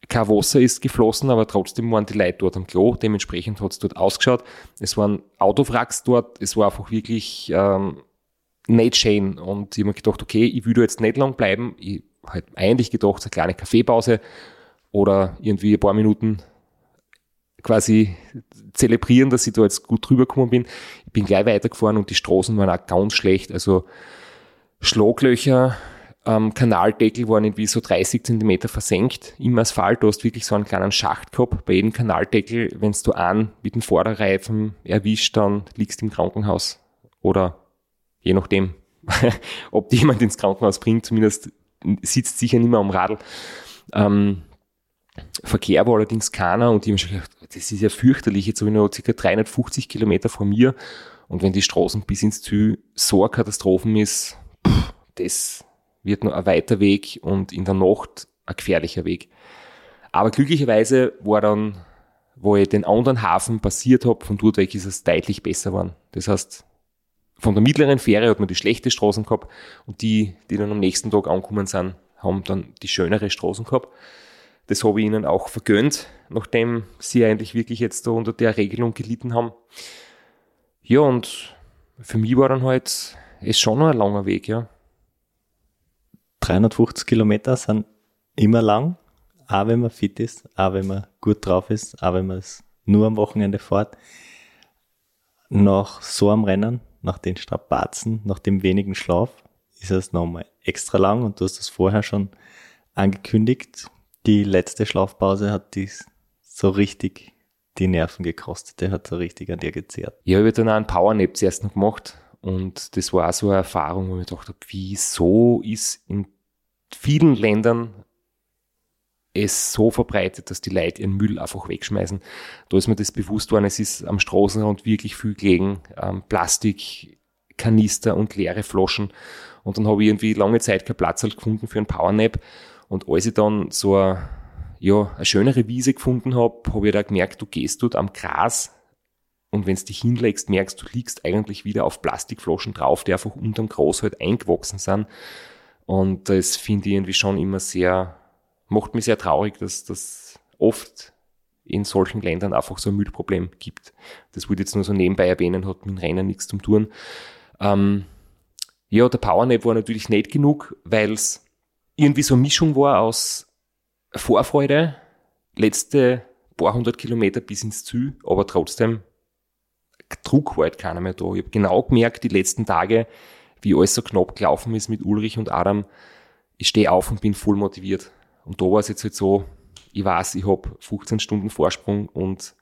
kein Wasser ist geflossen, aber trotzdem waren die Leute dort am Klo. Dementsprechend hat es dort ausgeschaut. Es waren Autowracks dort. Es war einfach wirklich ähm, nicht schön. Und ich habe mir gedacht, okay, ich will da jetzt nicht lang bleiben. Ich habe eigentlich gedacht, eine kleine Kaffeepause oder irgendwie ein paar Minuten quasi zelebrieren, dass ich da jetzt gut drüber gekommen bin. Ich bin gleich weitergefahren und die Straßen waren auch ganz schlecht. Also Schlaglöcher, ähm, Kanaldeckel waren irgendwie so 30 Zentimeter versenkt im Asphalt. Du hast wirklich so einen kleinen Schacht gehabt. Bei jedem Kanaldeckel, wenn du an mit dem Vorderreifen erwischt, dann liegst du im Krankenhaus. Oder je nachdem, ob die jemand ins Krankenhaus bringt, zumindest sitzt sicher nicht mehr am Radl. Ähm, Verkehr war allerdings keiner und ich habe schon gedacht, das ist ja fürchterlich. Jetzt habe ich noch ca. 350 Kilometer vor mir und wenn die Straßen bis ins Ziel so eine Katastrophen ist, das wird nur ein weiter Weg und in der Nacht ein gefährlicher Weg. Aber glücklicherweise war dann, wo ich den anderen Hafen passiert habe, von dort weg ist es deutlich besser geworden. Das heißt, von der mittleren Fähre hat man die schlechte Straßen gehabt und die, die dann am nächsten Tag angekommen sind, haben dann die schönere Straßen gehabt. Das habe ich ihnen auch vergönnt, nachdem sie eigentlich wirklich jetzt da unter der Regelung gelitten haben. Ja, und für mich war dann halt es schon noch ein langer Weg, ja. 350 Kilometer sind immer lang, auch wenn man fit ist, auch wenn man gut drauf ist, auch wenn man es nur am Wochenende fährt. Nach so einem Rennen, nach den Strapazen, nach dem wenigen Schlaf, ist es nochmal extra lang und du hast das vorher schon angekündigt. Die letzte Schlafpause hat dies so richtig die Nerven gekostet. Der hat so richtig an dir gezehrt. Ja, ich habe dann auch einen Powernap zuerst noch gemacht und das war auch so eine Erfahrung, wo ich mir gedacht habe, wieso ist in vielen Ländern es so verbreitet, dass die Leute ihren Müll einfach wegschmeißen. Da ist mir das bewusst worden, es ist am Straßenrand wirklich viel gelegen, ähm, Plastik, Kanister und leere Flaschen. Und dann habe ich irgendwie lange Zeit keinen Platz halt gefunden für einen Powernap. Und als ich dann so eine, ja, eine schönere Wiese gefunden habe, habe ich da gemerkt, du gehst dort am Gras und wenn du dich hinlegst, merkst du, liegst eigentlich wieder auf Plastikflaschen drauf, die einfach unterm Gras halt eingewachsen sind. Und das finde ich irgendwie schon immer sehr, macht mich sehr traurig, dass das oft in solchen Ländern einfach so ein Müllproblem gibt. Das würde ich jetzt nur so nebenbei erwähnen, hat mit dem Rennen nichts zu tun. Ähm, ja, der Powernap war natürlich nicht genug, weil es irgendwie so eine Mischung war aus Vorfreude, letzte paar hundert Kilometer bis ins Ziel, aber trotzdem Druck war halt keiner mehr da. Ich habe genau gemerkt, die letzten Tage, wie alles so knapp gelaufen ist mit Ulrich und Adam, ich stehe auf und bin voll motiviert. Und da war es jetzt halt so, ich weiß, ich habe 15 Stunden Vorsprung und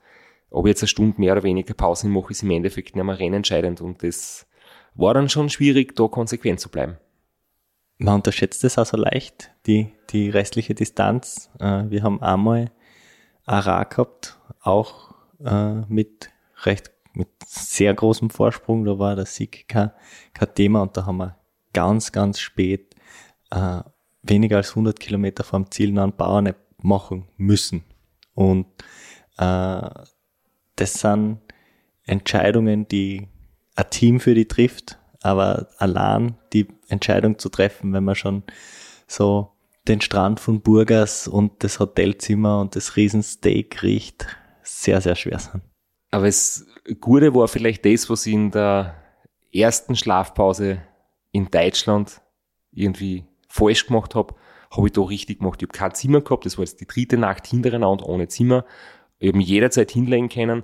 ob ich jetzt eine Stunde mehr oder weniger Pause mache, ist im Endeffekt nicht mehr rennentscheidend. Und das war dann schon schwierig, da konsequent zu bleiben. Man unterschätzt es auch so leicht, die, die restliche Distanz. Äh, wir haben einmal Ara gehabt, auch äh, mit recht mit sehr großem Vorsprung. Da war der Sieg kein, kein Thema und da haben wir ganz, ganz spät äh, weniger als 100 Kilometer vom Ziel noch einen Bauern machen müssen. Und äh, das sind Entscheidungen, die ein Team für die trifft, aber allein die Entscheidung zu treffen, wenn man schon so den Strand von Burgas und das Hotelzimmer und das Riesensteak riecht, sehr, sehr schwer sind. Aber das Gute war vielleicht das, was ich in der ersten Schlafpause in Deutschland irgendwie falsch gemacht habe, habe ich da richtig gemacht. Ich habe kein Zimmer gehabt, das war jetzt die dritte Nacht hintereinander ohne Zimmer. Ich habe mich jederzeit hinlegen können.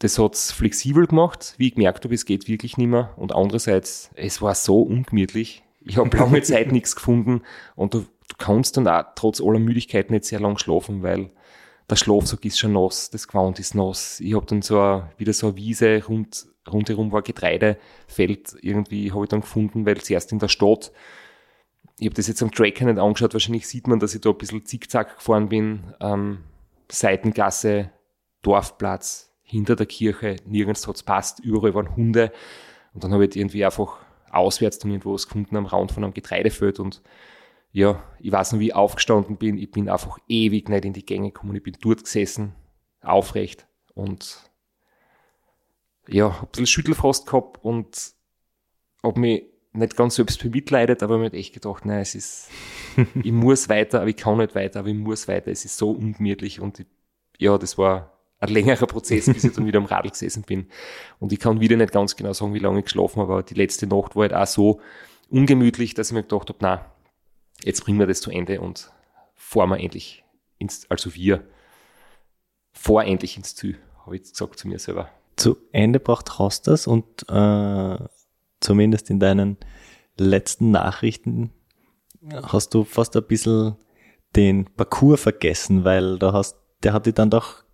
Das hat's flexibel gemacht, wie ich gemerkt habe, es geht wirklich nicht mehr. Und andererseits, es war so ungemütlich. Ich habe lange Zeit nichts gefunden und du, du kannst dann auch trotz aller Müdigkeit nicht sehr lang schlafen, weil der Schlafsack ist schon nass, das Gewand ist nass. Ich habe dann so a, wieder so eine Wiese, rund, rundherum war Getreidefeld irgendwie, habe ich dann gefunden, weil zuerst in der Stadt, ich habe das jetzt am Tracker nicht angeschaut, wahrscheinlich sieht man, dass ich da ein bisschen zickzack gefahren bin, ähm, Seitengasse, Dorfplatz, hinter der Kirche, nirgends hat's passt, überall waren Hunde und dann habe ich irgendwie einfach auswärts dann irgendwo was gefunden am Rand von einem Getreidefeld und ja, ich weiß noch, wie ich aufgestanden bin. Ich bin einfach ewig nicht in die Gänge gekommen. Ich bin dort gesessen, aufrecht und ja, hab ein bisschen Schüttelfrost gehabt und hab mich nicht ganz selbst bemitleidet, aber mir hat echt gedacht, nein, es ist, ich muss weiter, aber ich kann nicht weiter, aber ich muss weiter. Es ist so ungemütlich und ich, ja, das war ein längerer Prozess, bis ich dann wieder am Radl gesessen bin. Und ich kann wieder nicht ganz genau sagen, wie lange ich geschlafen habe, aber die letzte Nacht war halt auch so ungemütlich, dass ich mir gedacht habe, nein, jetzt bringen wir das zu Ende und fahren wir endlich ins, also wir, vor endlich ins Ziel, habe ich gesagt zu mir selber. Zu Ende braucht hast das und äh, zumindest in deinen letzten Nachrichten hast du fast ein bisschen den Parcours vergessen, weil da hast, der hat dich dann doch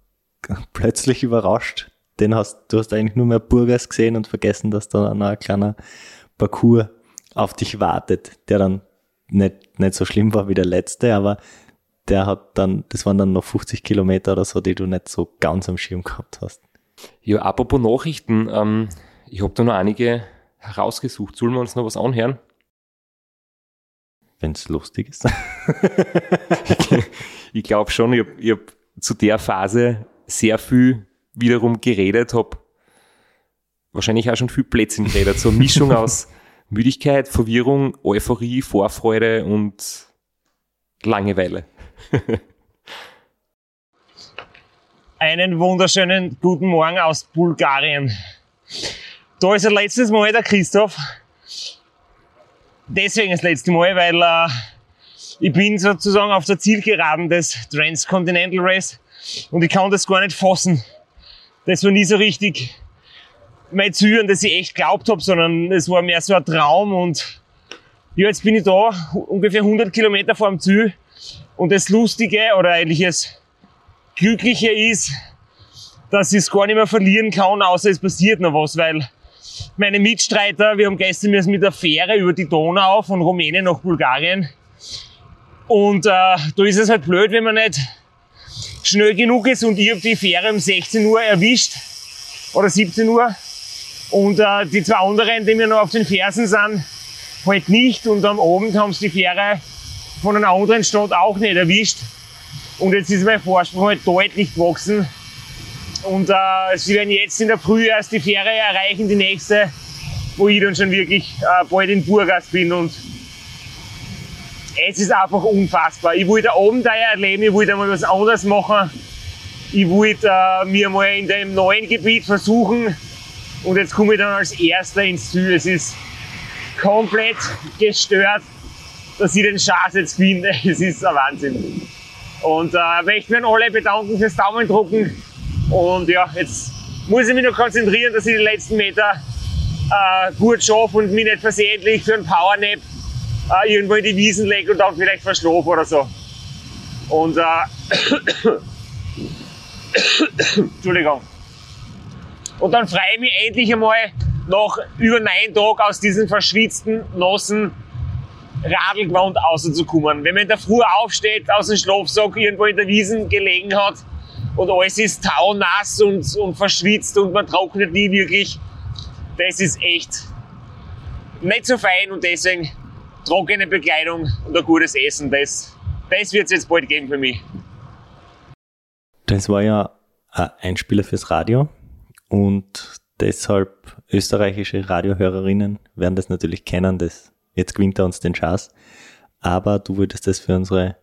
plötzlich überrascht. Den hast, du hast eigentlich nur mehr Burgers gesehen und vergessen, dass da noch ein kleiner Parcours auf dich wartet, der dann nicht, nicht so schlimm war wie der letzte, aber der hat dann, das waren dann noch 50 Kilometer oder so, die du nicht so ganz am Schirm gehabt hast. Ja, apropos Nachrichten, ähm, ich habe da noch einige herausgesucht. Sollen wir uns noch was anhören? Wenn es lustig ist. ich glaube schon, ich habe hab zu der Phase sehr viel wiederum geredet, habe wahrscheinlich auch schon viel Plätzchen geredet. So eine Mischung aus Müdigkeit, Verwirrung, Euphorie, Vorfreude und Langeweile. Einen wunderschönen guten Morgen aus Bulgarien. Da ist das letztes Mal der Christoph. Deswegen das letzte Mal, weil äh, ich bin sozusagen auf der Zielgeraden des Transcontinental Race und ich kann das gar nicht fassen. Das war nie so richtig mein Ziel, an das ich echt glaubt habe, sondern es war mehr so ein Traum und ja, jetzt bin ich da, ungefähr 100 Kilometer vor dem Ziel und das Lustige oder eigentlich das Glückliche ist, dass ich es gar nicht mehr verlieren kann, außer es passiert noch was, weil meine Mitstreiter, wir haben gestern mit der Fähre über die Donau von Rumänien nach Bulgarien. Und äh, da ist es halt blöd, wenn man nicht schnell genug ist und ich habe die Fähre um 16 Uhr erwischt oder 17 Uhr und äh, die zwei anderen, die mir noch auf den Fersen sind, halt nicht und am Abend haben sie die Fähre von einer anderen Stadt auch nicht erwischt und jetzt ist mein Vorsprung halt deutlich gewachsen und äh, sie werden jetzt in der Früh erst die Fähre erreichen, die nächste, wo ich dann schon wirklich äh, bald in Burgas bin und es ist einfach unfassbar. Ich wollte Abenteuer erleben, ich wollte mal was anderes machen. Ich wollte äh, mir mal in dem neuen Gebiet versuchen und jetzt komme ich dann als Erster ins Ziel. Es ist komplett gestört, dass ich den Schatz jetzt finde. Es ist ein Wahnsinn. Und äh, möchte mich an alle bedanken fürs Daumen drucken. Und ja, jetzt muss ich mich noch konzentrieren, dass ich die letzten Meter äh, gut schaffe und mich nicht versehentlich für einen Powernap äh, irgendwo in die Wiesen lege und dann vielleicht verschlafe oder so. Und äh, Entschuldigung. Und dann freue ich mich endlich einmal nach über neun Tagen aus diesem verschwitzten, nassen Radlgewand rauszukommen. Wenn man in der Früh aufsteht, aus dem Schlafsack irgendwo in der Wiesen gelegen hat und alles ist taunass und, und verschwitzt und man trocknet nie wirklich, das ist echt nicht so fein und deswegen trockene Bekleidung und ein gutes Essen, das, das wird es jetzt bald geben für mich. Das war ja ein Einspieler fürs Radio und deshalb österreichische Radiohörerinnen werden das natürlich kennen, das jetzt gewinnt er uns den Chance. Aber du würdest das für unsere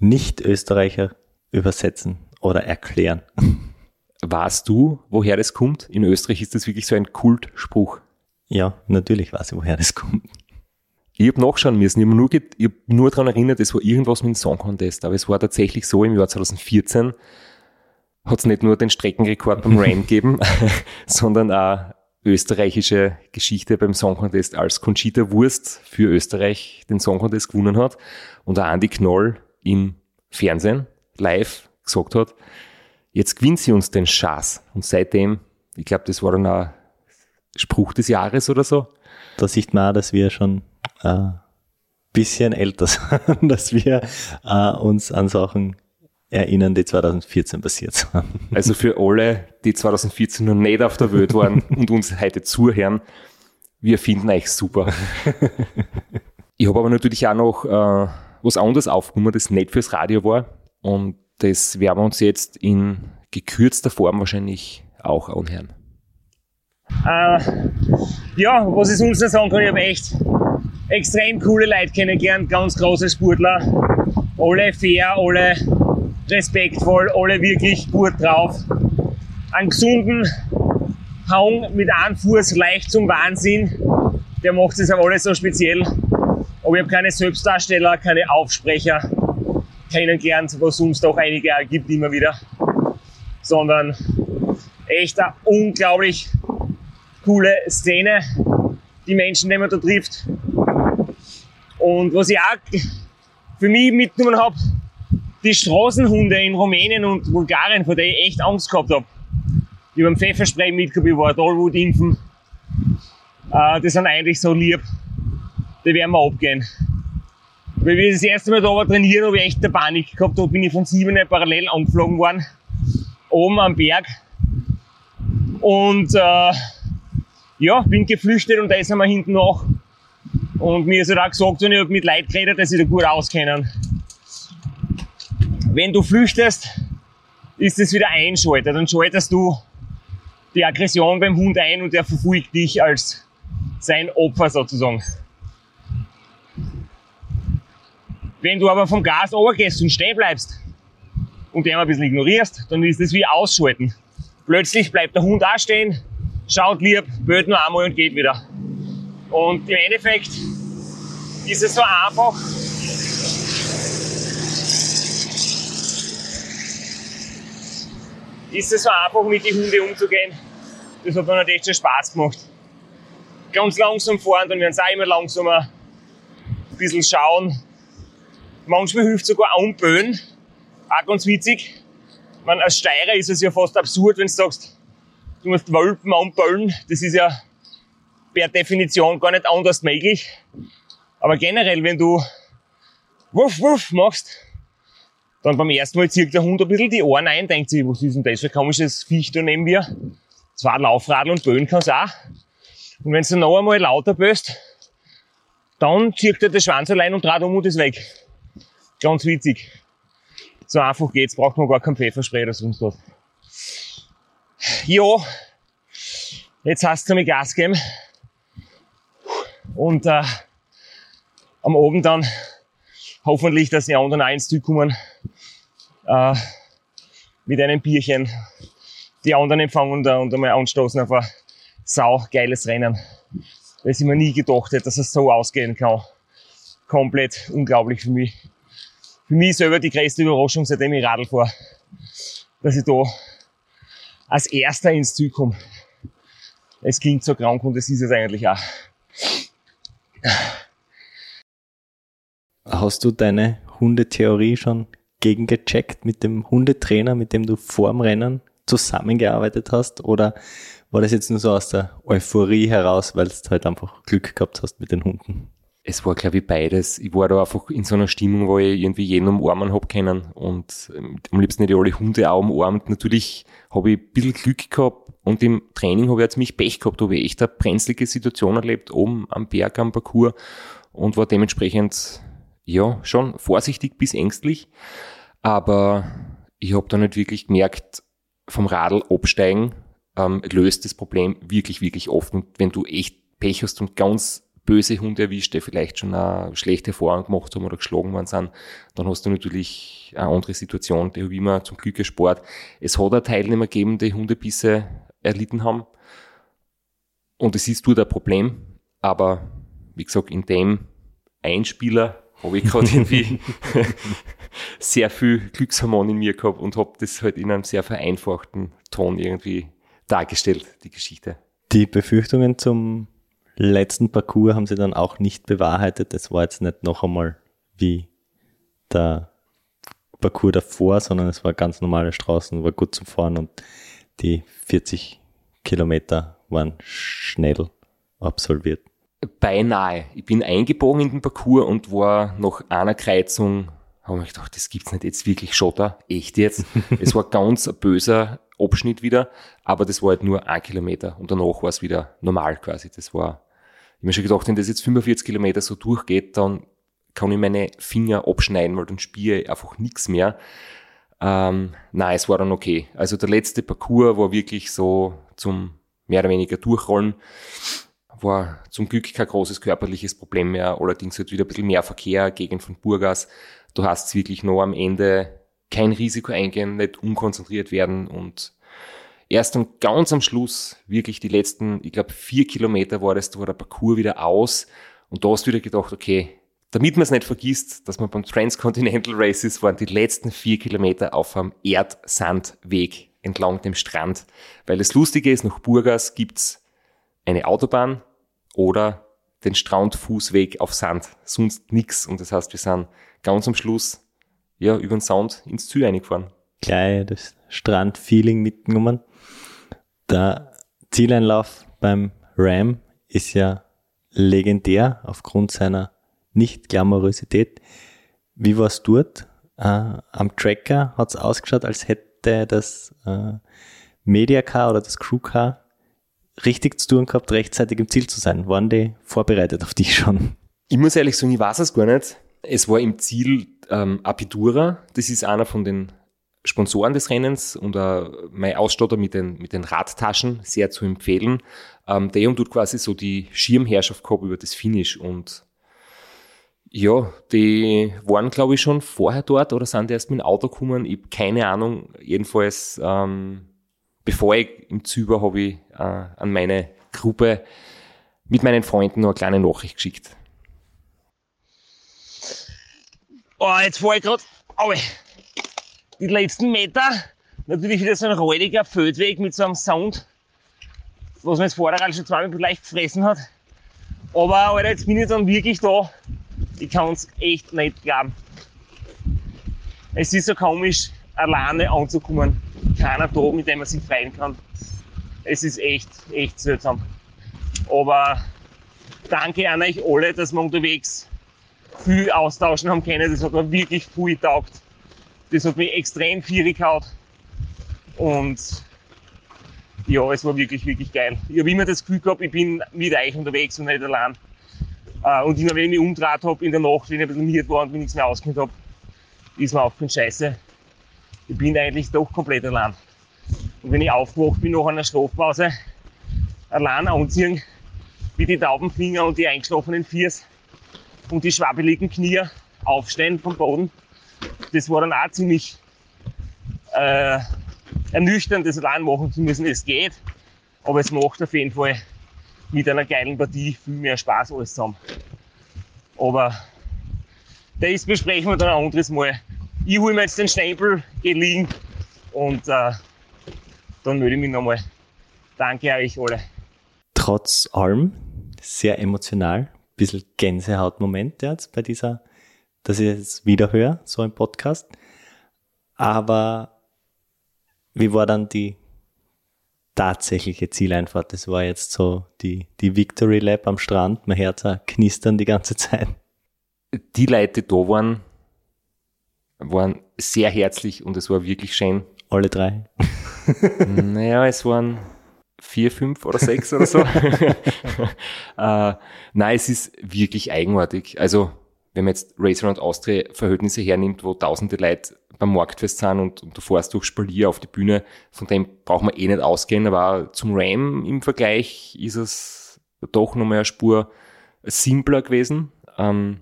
Nicht-Österreicher übersetzen oder erklären. Weißt du, woher das kommt? In Österreich ist das wirklich so ein Kultspruch. Ja, natürlich weiß ich, woher das kommt. Ich habe nachschauen müssen. Ich habe nur, hab nur daran erinnert, es war irgendwas mit dem Song Contest. Aber es war tatsächlich so, im Jahr 2014 hat es nicht nur den Streckenrekord beim Rain gegeben, sondern auch österreichische Geschichte beim Song Contest, als Conchita Wurst für Österreich den Song Contest gewonnen hat und auch Andy Knoll im Fernsehen live gesagt hat, jetzt gewinnt sie uns den Schatz. Und seitdem, ich glaube, das war dann ein Spruch des Jahres oder so. Da sieht man auch, dass wir schon ein äh, bisschen älter sind, dass wir äh, uns an Sachen erinnern, die 2014 passiert sind. Also für alle, die 2014 noch nicht auf der Welt waren und uns heute zuhören, wir finden euch super. Ich habe aber natürlich auch noch äh, was anderes aufgenommen, das nicht fürs Radio war. Und das werden wir uns jetzt in gekürzter Form wahrscheinlich auch anhören. Äh, ja, was ich sonst noch sagen kann, ich habe echt extrem coole Leute kennengelernt, ganz große Sportler. Alle fair, alle respektvoll, alle wirklich gut drauf. Einen gesunden Hang mit einem Fuß leicht zum Wahnsinn, der macht es aber alles so speziell. Aber ich habe keine Selbstdarsteller, keine Aufsprecher kennengelernt, was sonst auch einige gibt immer wieder. Sondern echt eine unglaublich coole Szene, die Menschen, die man da trifft. Und was ich auch für mich mitgenommen habe, die Straßenhunde in Rumänien und Bulgarien, vor denen ich echt Angst gehabt habe. Habe einen Pfefferspray mitgehabt, ich war Tollwut impfen. Äh, die sind eigentlich so lieb. Die werden wir abgehen. Weil wir das erste Mal da war trainieren, habe ich echt eine Panik gehabt. Da bin ich von sieben parallel angeflogen worden. Oben am Berg. Und äh, ja, bin geflüchtet und da ist einmal hinten nach. Und mir ist halt auch gesagt, wenn ich mit Leuten geredet, dass sie da gut auskennen. Wenn du flüchtest, ist es wieder Einschalter. Dann schaltest du die Aggression beim Hund ein und er verfolgt dich als sein Opfer sozusagen. Wenn du aber vom Gas runtergehst und stehen bleibst und den ein bisschen ignorierst, dann ist es wie ausschalten. Plötzlich bleibt der Hund auch stehen, schaut lieb, bellt nur einmal und geht wieder. Und im Endeffekt ist es so einfach, ist es so einfach, mit den Hunden umzugehen. Das hat mir echt schon Spaß gemacht. Ganz langsam fahren, dann werden sie auch immer langsamer. Ein bisschen schauen. Manchmal hilft sogar umböen. Auch ganz witzig. Man, als Steirer ist es ja fast absurd, wenn du sagst, du musst Wölpen anböllen. Das ist ja per Definition gar nicht anders möglich. Aber generell, wenn du Wuff, Wuff machst, dann beim ersten Mal zieht der Hund ein bisschen die Ohren ein, denkt sich, was ist denn das für ein komisches Viech da neben mir? Zwei Laufradl und böen kann's auch. Und wenn du noch einmal lauter böst, dann zieht er das Schwanz allein und dreht um und ist weg. Ganz witzig. So einfach geht's, braucht man gar keinen Pfefferspray oder sonst was. Ja, jetzt hast du mir Gas geben. Und äh, am Abend dann hoffentlich, dass die anderen auch ins Ziel kommen äh, mit einem Bierchen die anderen empfangen und, und einmal anstoßen auf ein sau geiles Rennen. Das ich mir nie gedacht hätte, dass es so ausgehen kann. Komplett unglaublich für mich. Für mich selber die größte Überraschung, seitdem ich Radl fahre, dass ich da als Erster ins Ziel komme. Es klingt so krank und es ist es eigentlich auch. Hast du deine Hundetheorie schon gegengecheckt mit dem Hundetrainer, mit dem du vorm Rennen zusammengearbeitet hast? Oder war das jetzt nur so aus der Euphorie heraus, weil du halt einfach Glück gehabt hast mit den Hunden? Es war, glaube ich, beides. Ich war da einfach in so einer Stimmung, wo ich irgendwie jeden umarmen hab können und ähm, am liebsten nicht alle Hunde auch umarmt. Natürlich habe ich ein bisschen Glück gehabt und im Training habe ich jetzt mich Pech gehabt, habe ich echt eine brenzlige Situation erlebt, oben am Berg, am Parcours und war dementsprechend, ja, schon vorsichtig bis ängstlich. Aber ich habe da nicht wirklich gemerkt, vom Radl absteigen ähm, löst das Problem wirklich, wirklich oft. Und wenn du echt Pech hast und ganz böse Hunde erwischt, die vielleicht schon eine schlechte Erfahrung gemacht haben oder geschlagen worden sind, dann hast du natürlich eine andere Situation. Die habe ich immer zum Glück gespart. Es hat auch Teilnehmer gegeben, die Hundebisse erlitten haben. Und es ist dort ein Problem. Aber wie gesagt, in dem Einspieler habe ich gerade irgendwie sehr viel Glückshormon in mir gehabt und habe das halt in einem sehr vereinfachten Ton irgendwie dargestellt, die Geschichte. Die Befürchtungen zum letzten Parcours haben sie dann auch nicht bewahrheitet. Das war jetzt nicht noch einmal wie der Parcours davor, sondern es war ganz normale Straßen, war gut zum Fahren und die 40 Kilometer waren schnell absolviert. Beinahe. Ich bin eingebogen in den Parcours und war nach einer Kreuzung, habe ich gedacht, das gibt's nicht jetzt wirklich Schotter. Echt jetzt? es war ganz ein böser Abschnitt wieder, aber das war halt nur ein Kilometer und danach war es wieder normal quasi. Das war, ich habe mir schon gedacht, wenn das jetzt 45 Kilometer so durchgeht, dann kann ich meine Finger abschneiden, weil dann spiele ich einfach nichts mehr. Ähm, nein, es war dann okay. Also der letzte Parcours war wirklich so zum mehr oder weniger Durchrollen. War zum Glück kein großes körperliches Problem mehr, allerdings halt wieder ein bisschen mehr Verkehr, Gegend von Burgas. Du hast wirklich noch am Ende kein Risiko eingehen, nicht unkonzentriert werden und erst dann ganz am Schluss, wirklich die letzten, ich glaube vier Kilometer war das, da war der Parcours wieder aus und da hast du wieder gedacht, okay, damit man es nicht vergisst, dass man beim Transcontinental Races waren die letzten vier Kilometer auf einem Erdsandweg entlang dem Strand. Weil das Lustige ist, nach Burgas gibt's eine Autobahn oder den Strandfußweg auf Sand, sonst nix. Und das heißt, wir sind ganz am Schluss ja, über den Sound ins Ziel eingefahren. Gleich das Strandfeeling mitgenommen. Der Zieleinlauf beim Ram ist ja legendär aufgrund seiner Nicht-Glamourosität. Wie war es dort? Äh, am Tracker hat es ausgeschaut, als hätte das äh, Mediacar oder das Crewcar richtig zu tun gehabt, rechtzeitig im Ziel zu sein. Waren die vorbereitet auf dich schon? Ich muss ehrlich sagen, ich weiß es gar nicht. Es war im Ziel ähm, Apidura. Das ist einer von den Sponsoren des Rennens und äh, mein Ausstatter mit den, mit den Radtaschen sehr zu empfehlen. Ähm, der tut quasi so die Schirmherrschaft gehabt über das Finish und ja, die waren glaube ich schon vorher dort oder sind erst mit dem Auto gekommen. Ich habe keine Ahnung. Jedenfalls, ähm, bevor ich im Zyber habe ich äh, an meine Gruppe mit meinen Freunden noch eine kleine Nachricht geschickt. Oh, jetzt fahre ich gerade die letzten Meter. Natürlich wieder so ein räudiger Feldweg mit so einem Sound, was mir jetzt vorher schon zweimal leicht gefressen hat. Aber Alter, jetzt bin ich dann wirklich da. Ich kann es echt nicht glauben. Es ist so komisch, alleine anzukommen. Keiner da, mit dem man sich freuen kann. Es ist echt, echt seltsam. Aber danke an euch alle, dass wir unterwegs viel austauschen haben können. Das hat mir wirklich viel getaugt. Das hat mich extrem viel gehaut. Und ja, es war wirklich, wirklich geil. Ich habe immer das Gefühl gehabt, ich bin mit euch unterwegs und nicht allein. Äh, und immer wenn ich mich umgedreht habe in der Nacht, wenn ich ein bisschen miert war und mich nichts mehr ausgehört habe, ist mir aufgefallen, scheiße, ich bin eigentlich doch komplett allein. Und wenn ich aufgewacht bin nach einer Schlafpause, allein anziehen, wie die Taubenfinger und die eingeschlafenen Fiers, und die schwabbeligen Knie aufstehen vom Boden. Das war dann auch ziemlich äh, ernüchternd, das allein machen zu müssen. Es geht, aber es macht auf jeden Fall mit einer geilen Partie viel mehr Spaß alles zusammen. Aber das besprechen wir dann ein anderes Mal. Ich hole mir jetzt den Stempel, gehe liegen und äh, dann melde ich mich nochmal. Danke euch alle. Trotz allem sehr emotional bisschen Gänsehautmoment jetzt bei dieser, dass ich es wieder höre, so im Podcast. Aber wie war dann die tatsächliche Zieleinfahrt? Das war jetzt so die, die Victory Lab am Strand, mein Herz knistern die ganze Zeit. Die Leute, die da waren, waren sehr herzlich und es war wirklich schön. Alle drei? naja, es waren vier, fünf oder sechs oder so. äh, nein, es ist wirklich eigenartig. Also, wenn man jetzt Race Around Austria Verhältnisse hernimmt, wo tausende Leute beim Marktfest sind und, und du fährst durch Spalier auf die Bühne, von dem braucht man eh nicht ausgehen, aber zum Ram im Vergleich ist es doch nochmal eine Spur simpler gewesen. Ähm,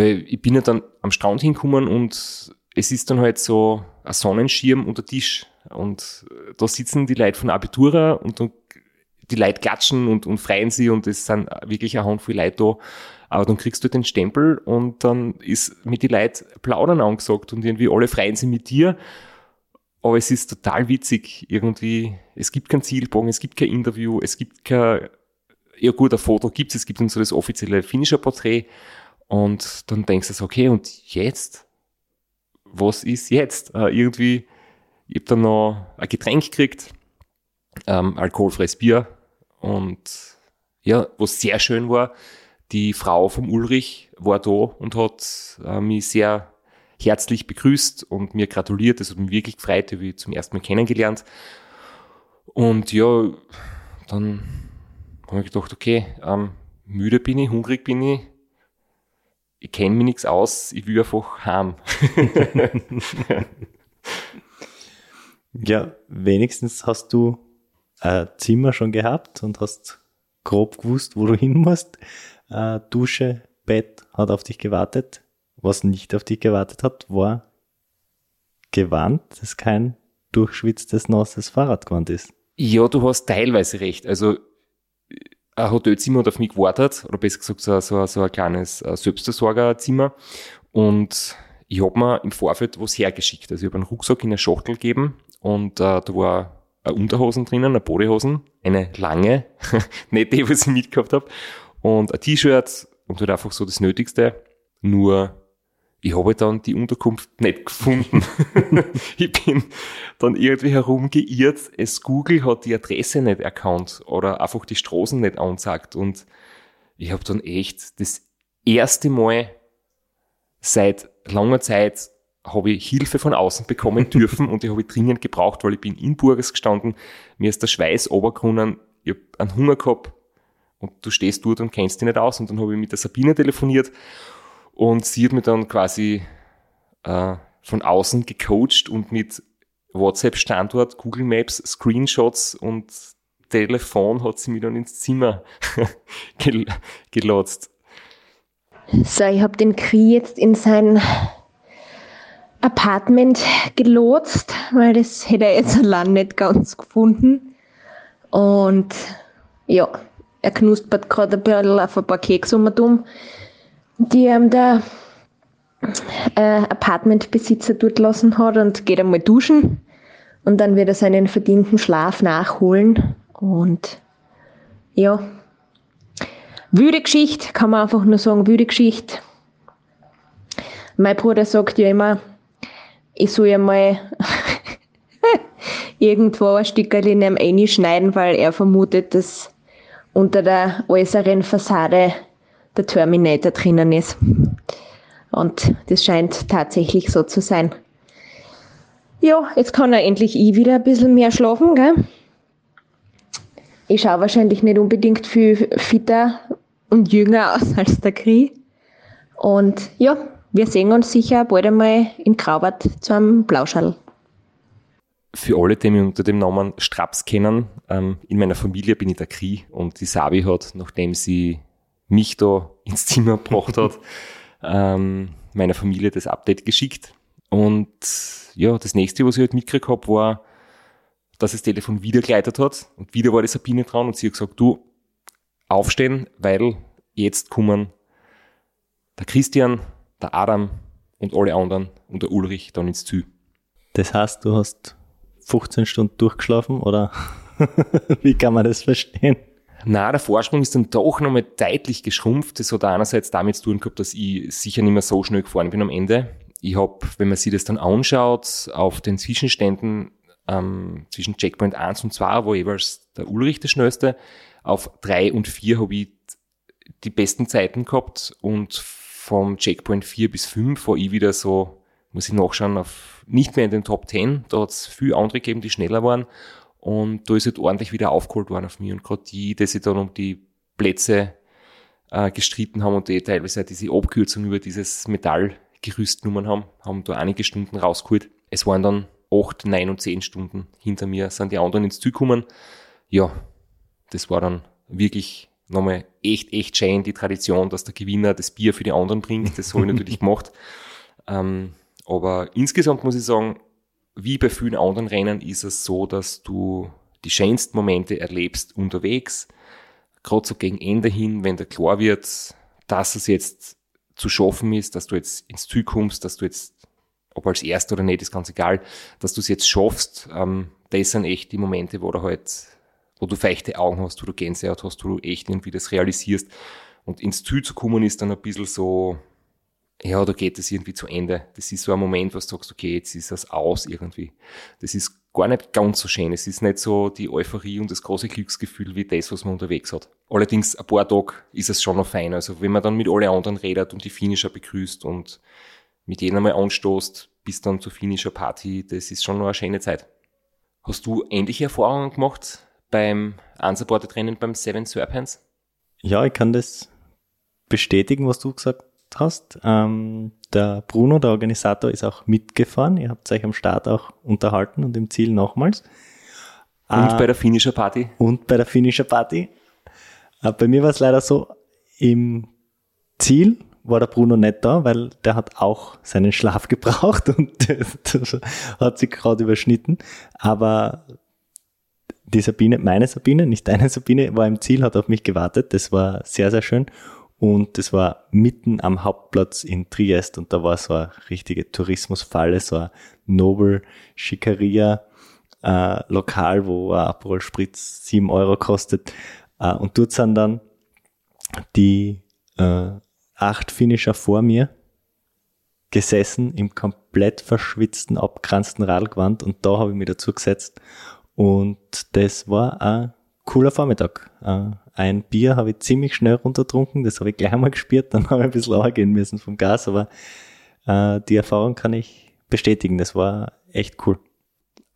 weil ich bin ja dann am Strand hingekommen und es ist dann halt so ein Sonnenschirm unter Tisch und äh, da sitzen die Leute von Abitura und dann die Leute klatschen und, und freien sie und es sind wirklich eine Handvoll Leute da. Aber dann kriegst du den Stempel und dann ist mit die Leute plaudern angesagt und irgendwie alle freien sie mit dir. Aber es ist total witzig irgendwie. Es gibt kein Zielbogen, es gibt kein Interview, es gibt kein, ja gut, ein Foto gibt es, es gibt dann so das offizielle Finisher-Porträt. Und dann denkst du so, okay, und jetzt? Was ist jetzt? Äh, irgendwie, ich habe dann noch ein Getränk gekriegt, ähm, alkoholfreies Bier und ja, was sehr schön war, die Frau vom Ulrich war da und hat äh, mich sehr herzlich begrüßt und mir gratuliert. Das hat mich wirklich gefreut, habe zum ersten Mal kennengelernt. Und ja, dann habe ich gedacht, okay, ähm, müde bin ich, hungrig bin ich, ich kenne mich nichts aus, ich will einfach heim. Ja, wenigstens hast du ein Zimmer schon gehabt und hast grob gewusst, wo du hin musst. Äh, Dusche, Bett hat auf dich gewartet. Was nicht auf dich gewartet hat, war gewandt, dass kein durchschwitztes, nasses Fahrradgewand ist. Ja, du hast teilweise recht. Also ein Hotelzimmer hat auf mich gewartet, oder besser gesagt so, so, so ein kleines äh, Selbstversorgerzimmer. Und ich habe mir im Vorfeld was hergeschickt. Also ich habe einen Rucksack in eine Schachtel gegeben und äh, da war eine Unterhosen drinnen, eine Bodyhosen, eine lange, nicht die, was ich mitgehabt habe, und ein T-Shirt und halt einfach so das Nötigste. Nur ich habe dann die Unterkunft nicht gefunden. ich bin dann irgendwie herumgeirrt. Es Google hat die Adresse nicht erkannt oder einfach die Straßen nicht anzeigt. Und ich habe dann echt das erste Mal seit langer Zeit habe ich Hilfe von außen bekommen dürfen und die habe ich dringend gebraucht, weil ich bin in Burgers gestanden, mir ist der Schweiß obergerunnen, ich habe einen Hunger gehabt und du stehst dort und kennst dich nicht aus und dann habe ich mit der Sabine telefoniert und sie hat mir dann quasi äh, von außen gecoacht und mit WhatsApp-Standort, Google Maps, Screenshots und Telefon hat sie mich dann ins Zimmer gel gelotst. So, ich habe den Kri jetzt in sein Apartment gelotst, weil das hätte er jetzt allein nicht ganz gefunden. Und ja, er knuspert gerade ein bisschen auf ein paar Kekse um, die ihm der äh, Apartmentbesitzer dort lassen hat und geht einmal duschen. Und dann wird er seinen verdienten Schlaf nachholen. Und ja, wüde Geschichte, kann man einfach nur sagen, wüde Geschichte. Mein Bruder sagt ja immer, ich soll ja mal irgendwo ein Stückchen in einem Eini schneiden, weil er vermutet, dass unter der äußeren Fassade der Terminator drinnen ist. Und das scheint tatsächlich so zu sein. Ja, jetzt kann er endlich ich wieder ein bisschen mehr schlafen, gell? Ich schaue wahrscheinlich nicht unbedingt viel fitter und jünger aus als der Kri. Und ja, wir sehen uns sicher bald einmal in Graubart zu einem Blauschall. Für alle, die mich unter dem Namen Straps kennen, ähm, in meiner Familie bin ich der Kri und die Sabi hat, nachdem sie mich da ins Zimmer gebracht hat, ähm, meiner Familie das Update geschickt. Und ja, das nächste, was ich halt mitgekriegt habe, war, dass das Telefon wieder geleitet hat und wieder war die Sabine dran und sie hat gesagt, du, aufstehen, weil jetzt kommen der Christian, der Adam und alle anderen und der Ulrich dann ins Ziel. Das heißt, du hast 15 Stunden durchgeschlafen oder wie kann man das verstehen? Na, der Vorsprung ist dann doch nochmal deutlich geschrumpft. Das hat einerseits damit zu tun gehabt, dass ich sicher nicht mehr so schnell gefahren bin am Ende. Ich habe, wenn man sich das dann anschaut, auf den Zwischenständen ähm, zwischen Checkpoint 1 und 2, wo jeweils der Ulrich der schnellste, auf 3 und 4 habe ich die besten Zeiten gehabt und vom Checkpoint 4 bis 5 war ich wieder so, muss ich nachschauen, auf nicht mehr in den Top 10. Da hat es viele andere gegeben, die schneller waren. Und da ist halt ordentlich wieder aufgeholt worden auf mich. Und gerade die, die sich dann um die Plätze äh, gestritten haben und die teilweise diese Abkürzung über dieses Metallgerüst genommen haben, haben da einige Stunden rausgeholt. Es waren dann acht, neun und zehn Stunden hinter mir, sind die anderen ins Ziel gekommen. Ja, das war dann wirklich nochmal echt, echt schön, die Tradition, dass der Gewinner das Bier für die anderen bringt. Das habe ich natürlich gemacht. Ähm, aber insgesamt muss ich sagen, wie bei vielen anderen Rennen ist es so, dass du die schönsten Momente erlebst unterwegs. Gerade so gegen Ende hin, wenn der klar wird, dass es jetzt zu schaffen ist, dass du jetzt ins Ziel kommst, dass du jetzt, ob als Erster oder nicht, ist ganz egal, dass du es jetzt schaffst. Ähm, das sind echt die Momente, wo du halt, wo du feuchte Augen hast, wo du Gänsehaut hast, wo du echt irgendwie das realisierst. Und ins Ziel zu kommen ist dann ein bisschen so, ja, da geht es irgendwie zu Ende. Das ist so ein Moment, wo du sagst, okay, jetzt ist das aus irgendwie. Das ist gar nicht ganz so schön. Es ist nicht so die Euphorie und das große Glücksgefühl wie das, was man unterwegs hat. Allerdings, ein paar Tage ist es schon noch fein. Also, wenn man dann mit allen anderen redet und die Finisher begrüßt und mit jedem einmal anstoßt, bis dann zur Finisher Party, das ist schon noch eine schöne Zeit. Hast du ähnliche Erfahrungen gemacht beim Unsupported Rennen beim Seven Serpents? Ja, ich kann das bestätigen, was du gesagt hast. Ähm, der Bruno, der Organisator, ist auch mitgefahren. Ihr habt euch am Start auch unterhalten und im Ziel nochmals. Und Äh, bei der Finisher Party? und bei der Finisher Party. Äh, bei mir war es leider so, im Ziel war der Bruno nicht da, weil der hat auch seinen Schlaf gebraucht und das hat sich gerade überschnitten. Aber die Sabine, meine Sabine, nicht deine Sabine, war im Ziel, hat auf mich gewartet. Das war sehr, sehr schön. Und das war mitten am Hauptplatz in Triest und da war so eine richtige Tourismusfalle, so ein Nobel Schickeria äh, wo ein Aperol Spritz sieben Euro kostet. Äh, und dort sind dann die äh, acht Finisher vor mir gesessen im komplett verschwitzten, abgeranzten Radlgewand und da habe ich mich dazu gesetzt und das war eine cooler Vormittag. Äh, ein Bier habe ich ziemlich schnell runtertrunken, das habe ich gleich einmal gespürt, dann habe ich ein bisschen gehen müssen vom Gas, aber äh, die Erfahrung kann ich bestätigen, das war echt cool.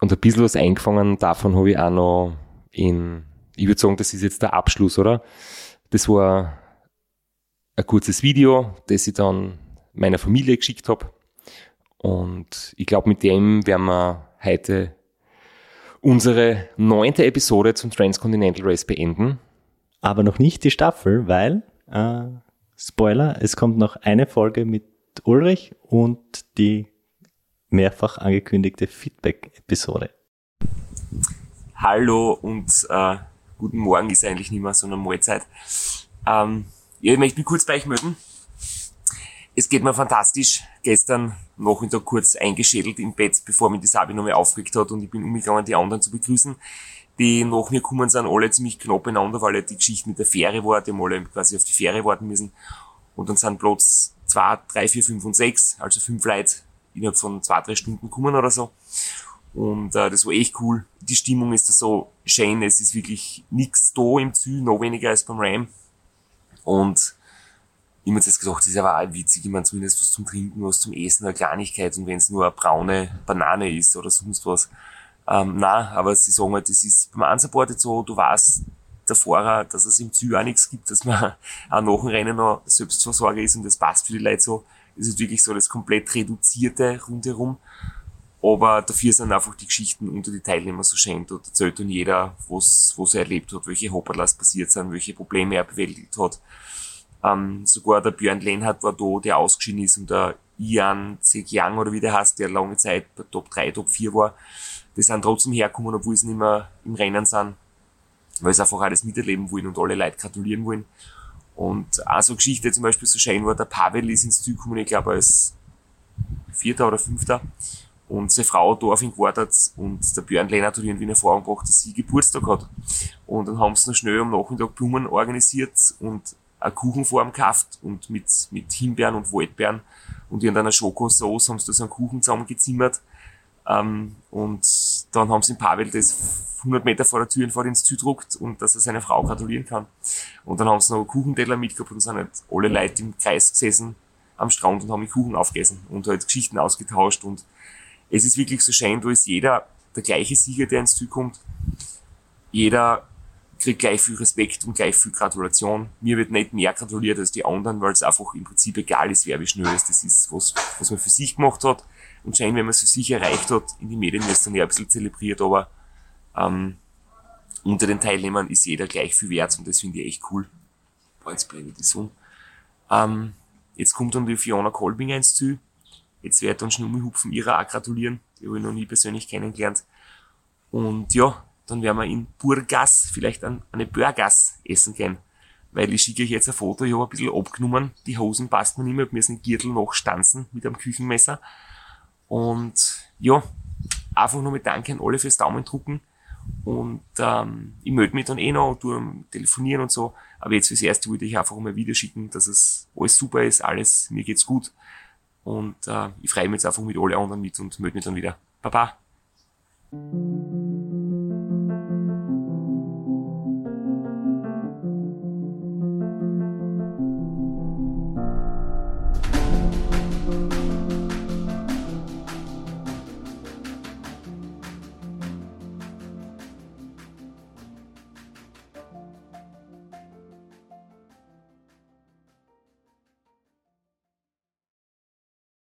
Und ein bisschen was eingefangen davon habe ich auch noch in, ich würde sagen, das ist jetzt der Abschluss, oder? Das war ein kurzes Video, das ich dann meiner Familie geschickt habe. Und ich glaube, mit dem werden wir heute unsere neunte Episode zum Transcontinental Race beenden. Aber noch nicht die Staffel, weil, äh, Spoiler, es kommt noch eine Folge mit Ulrich und die mehrfach angekündigte Feedback-Episode. Hallo und äh, guten Morgen ist eigentlich nicht mehr so eine Mahlzeit. Ähm, ja, ich möchte mich kurz bei euch melden. Es geht mir fantastisch. Gestern Nachmittag kurz eingeschädelt im Bett, bevor mich die Sabi nochmal aufgeregt hat und ich bin umgegangen, die anderen zu begrüßen. Die nach mir kommen sind alle ziemlich knapp beieinander, weil die Geschichte mit der Fähre war, die haben alle quasi auf die Fähre warten müssen. Und dann sind Platz zwei, drei, vier, fünf und sechs, also fünf Leute innerhalb von zwei, drei Stunden kommen oder so. Und äh, das war echt cool. Die Stimmung ist da so schön, es ist wirklich nix da im Ziel, noch weniger als beim Ram. Und ich gedacht, das ist aber auch witzig, ich meine zumindest was zum Trinken, was zum Essen, eine Kleinigkeit und wenn es nur eine braune Banane ist oder sonst was. Ähm, na, aber sie sagen halt, das ist beim Unsupported so, du weißt, der Fahrer, dass es im Ziel auch nichts gibt, dass man auch nach dem Rennen noch Selbstversorger ist und das passt für die Leute so. Das ist wirklich so das komplett reduzierte rundherum. Aber dafür sind einfach die Geschichten unter die Teilnehmer so schön. Dort erzählt dann jeder, was, was er erlebt hat, welche Hopperlast passiert sind, welche Probleme er bewältigt hat. Ähm, sogar der Björn Lenhardt war da, der ausgeschieden ist und der Ian Zegiang oder wie der heißt, der lange Zeit Top 3, Top 4 war. Die sind trotzdem hergekommen, obwohl sie nicht mehr im Rennen sind, weil sie einfach alles miterleben wollen und alle Leute gratulieren wollen. Und auch so Geschichte zum Beispiel so schön war, der Pavel ist ins Ziel gekommen, ich glaube als Vierter oder Fünfter. Und seine Frau da auf ihn gewartet und der Björn Lennart hat irgendwie in Erfahrung gebracht, dass sie Geburtstag hat. Und dann haben sie noch schnell am Nachmittag Blumen organisiert und eine Kuchenform gekauft und mit, mit Himbeeren und Waldbeeren und in einer Schokosauce haben sie da so einen Kuchen zusammengezimmert. Ähm, und dann haben sie in Pavel das 100 Meter vor der Tür vor ins Ziel gedruckt und dass er seiner Frau gratulieren kann. Und dann haben sie noch Kuchenteller mitgehabt und sind halt alle Leute im Kreis gesessen am Strand und haben die Kuchen aufgegessen und halt Geschichten ausgetauscht und es ist wirklich so schön, da ist jeder der gleiche Sieger, der ins Ziel kommt. Jeder kriegt gleich viel Respekt und gleich viel Gratulation. Mir wird nicht mehr gratuliert als die anderen, weil es einfach im Prinzip egal ist, wer wie schnell ist. Das ist was, was man für sich gemacht hat. Und scheinbar, wenn man es für sich erreicht hat, in die Medien wird es dann ja ein bisschen zelebriert, aber ähm, unter den Teilnehmern ist jeder gleich viel wert und das finde ich echt cool. Boah, jetzt ich das um. Ähm, jetzt kommt dann die Fiona Kolbinger ins Ziel. Jetzt wird dann Schnummi Hupfen ihrer auch gratulieren. Die habe ich noch nie persönlich kennengelernt. Und ja, dann werden wir in Burgas vielleicht an, eine Burgas essen gehen. Weil ich schicke euch jetzt ein Foto, ich habe ein bisschen abgenommen, die Hosen passt mir nicht mehr, mir ist ein Gürtel noch stanzen mit einem Küchenmesser. Und ja, einfach nur mit Danke an alle fürs Daumen drucken. Und ähm, ich melde mich dann eh noch durch telefonieren und so. Aber jetzt fürs Erste würde ich einfach mal ein Video schicken, dass es alles super ist, alles, mir geht's gut. Und äh, ich freue mich jetzt einfach mit alle anderen mit und melde mich dann wieder. Baba.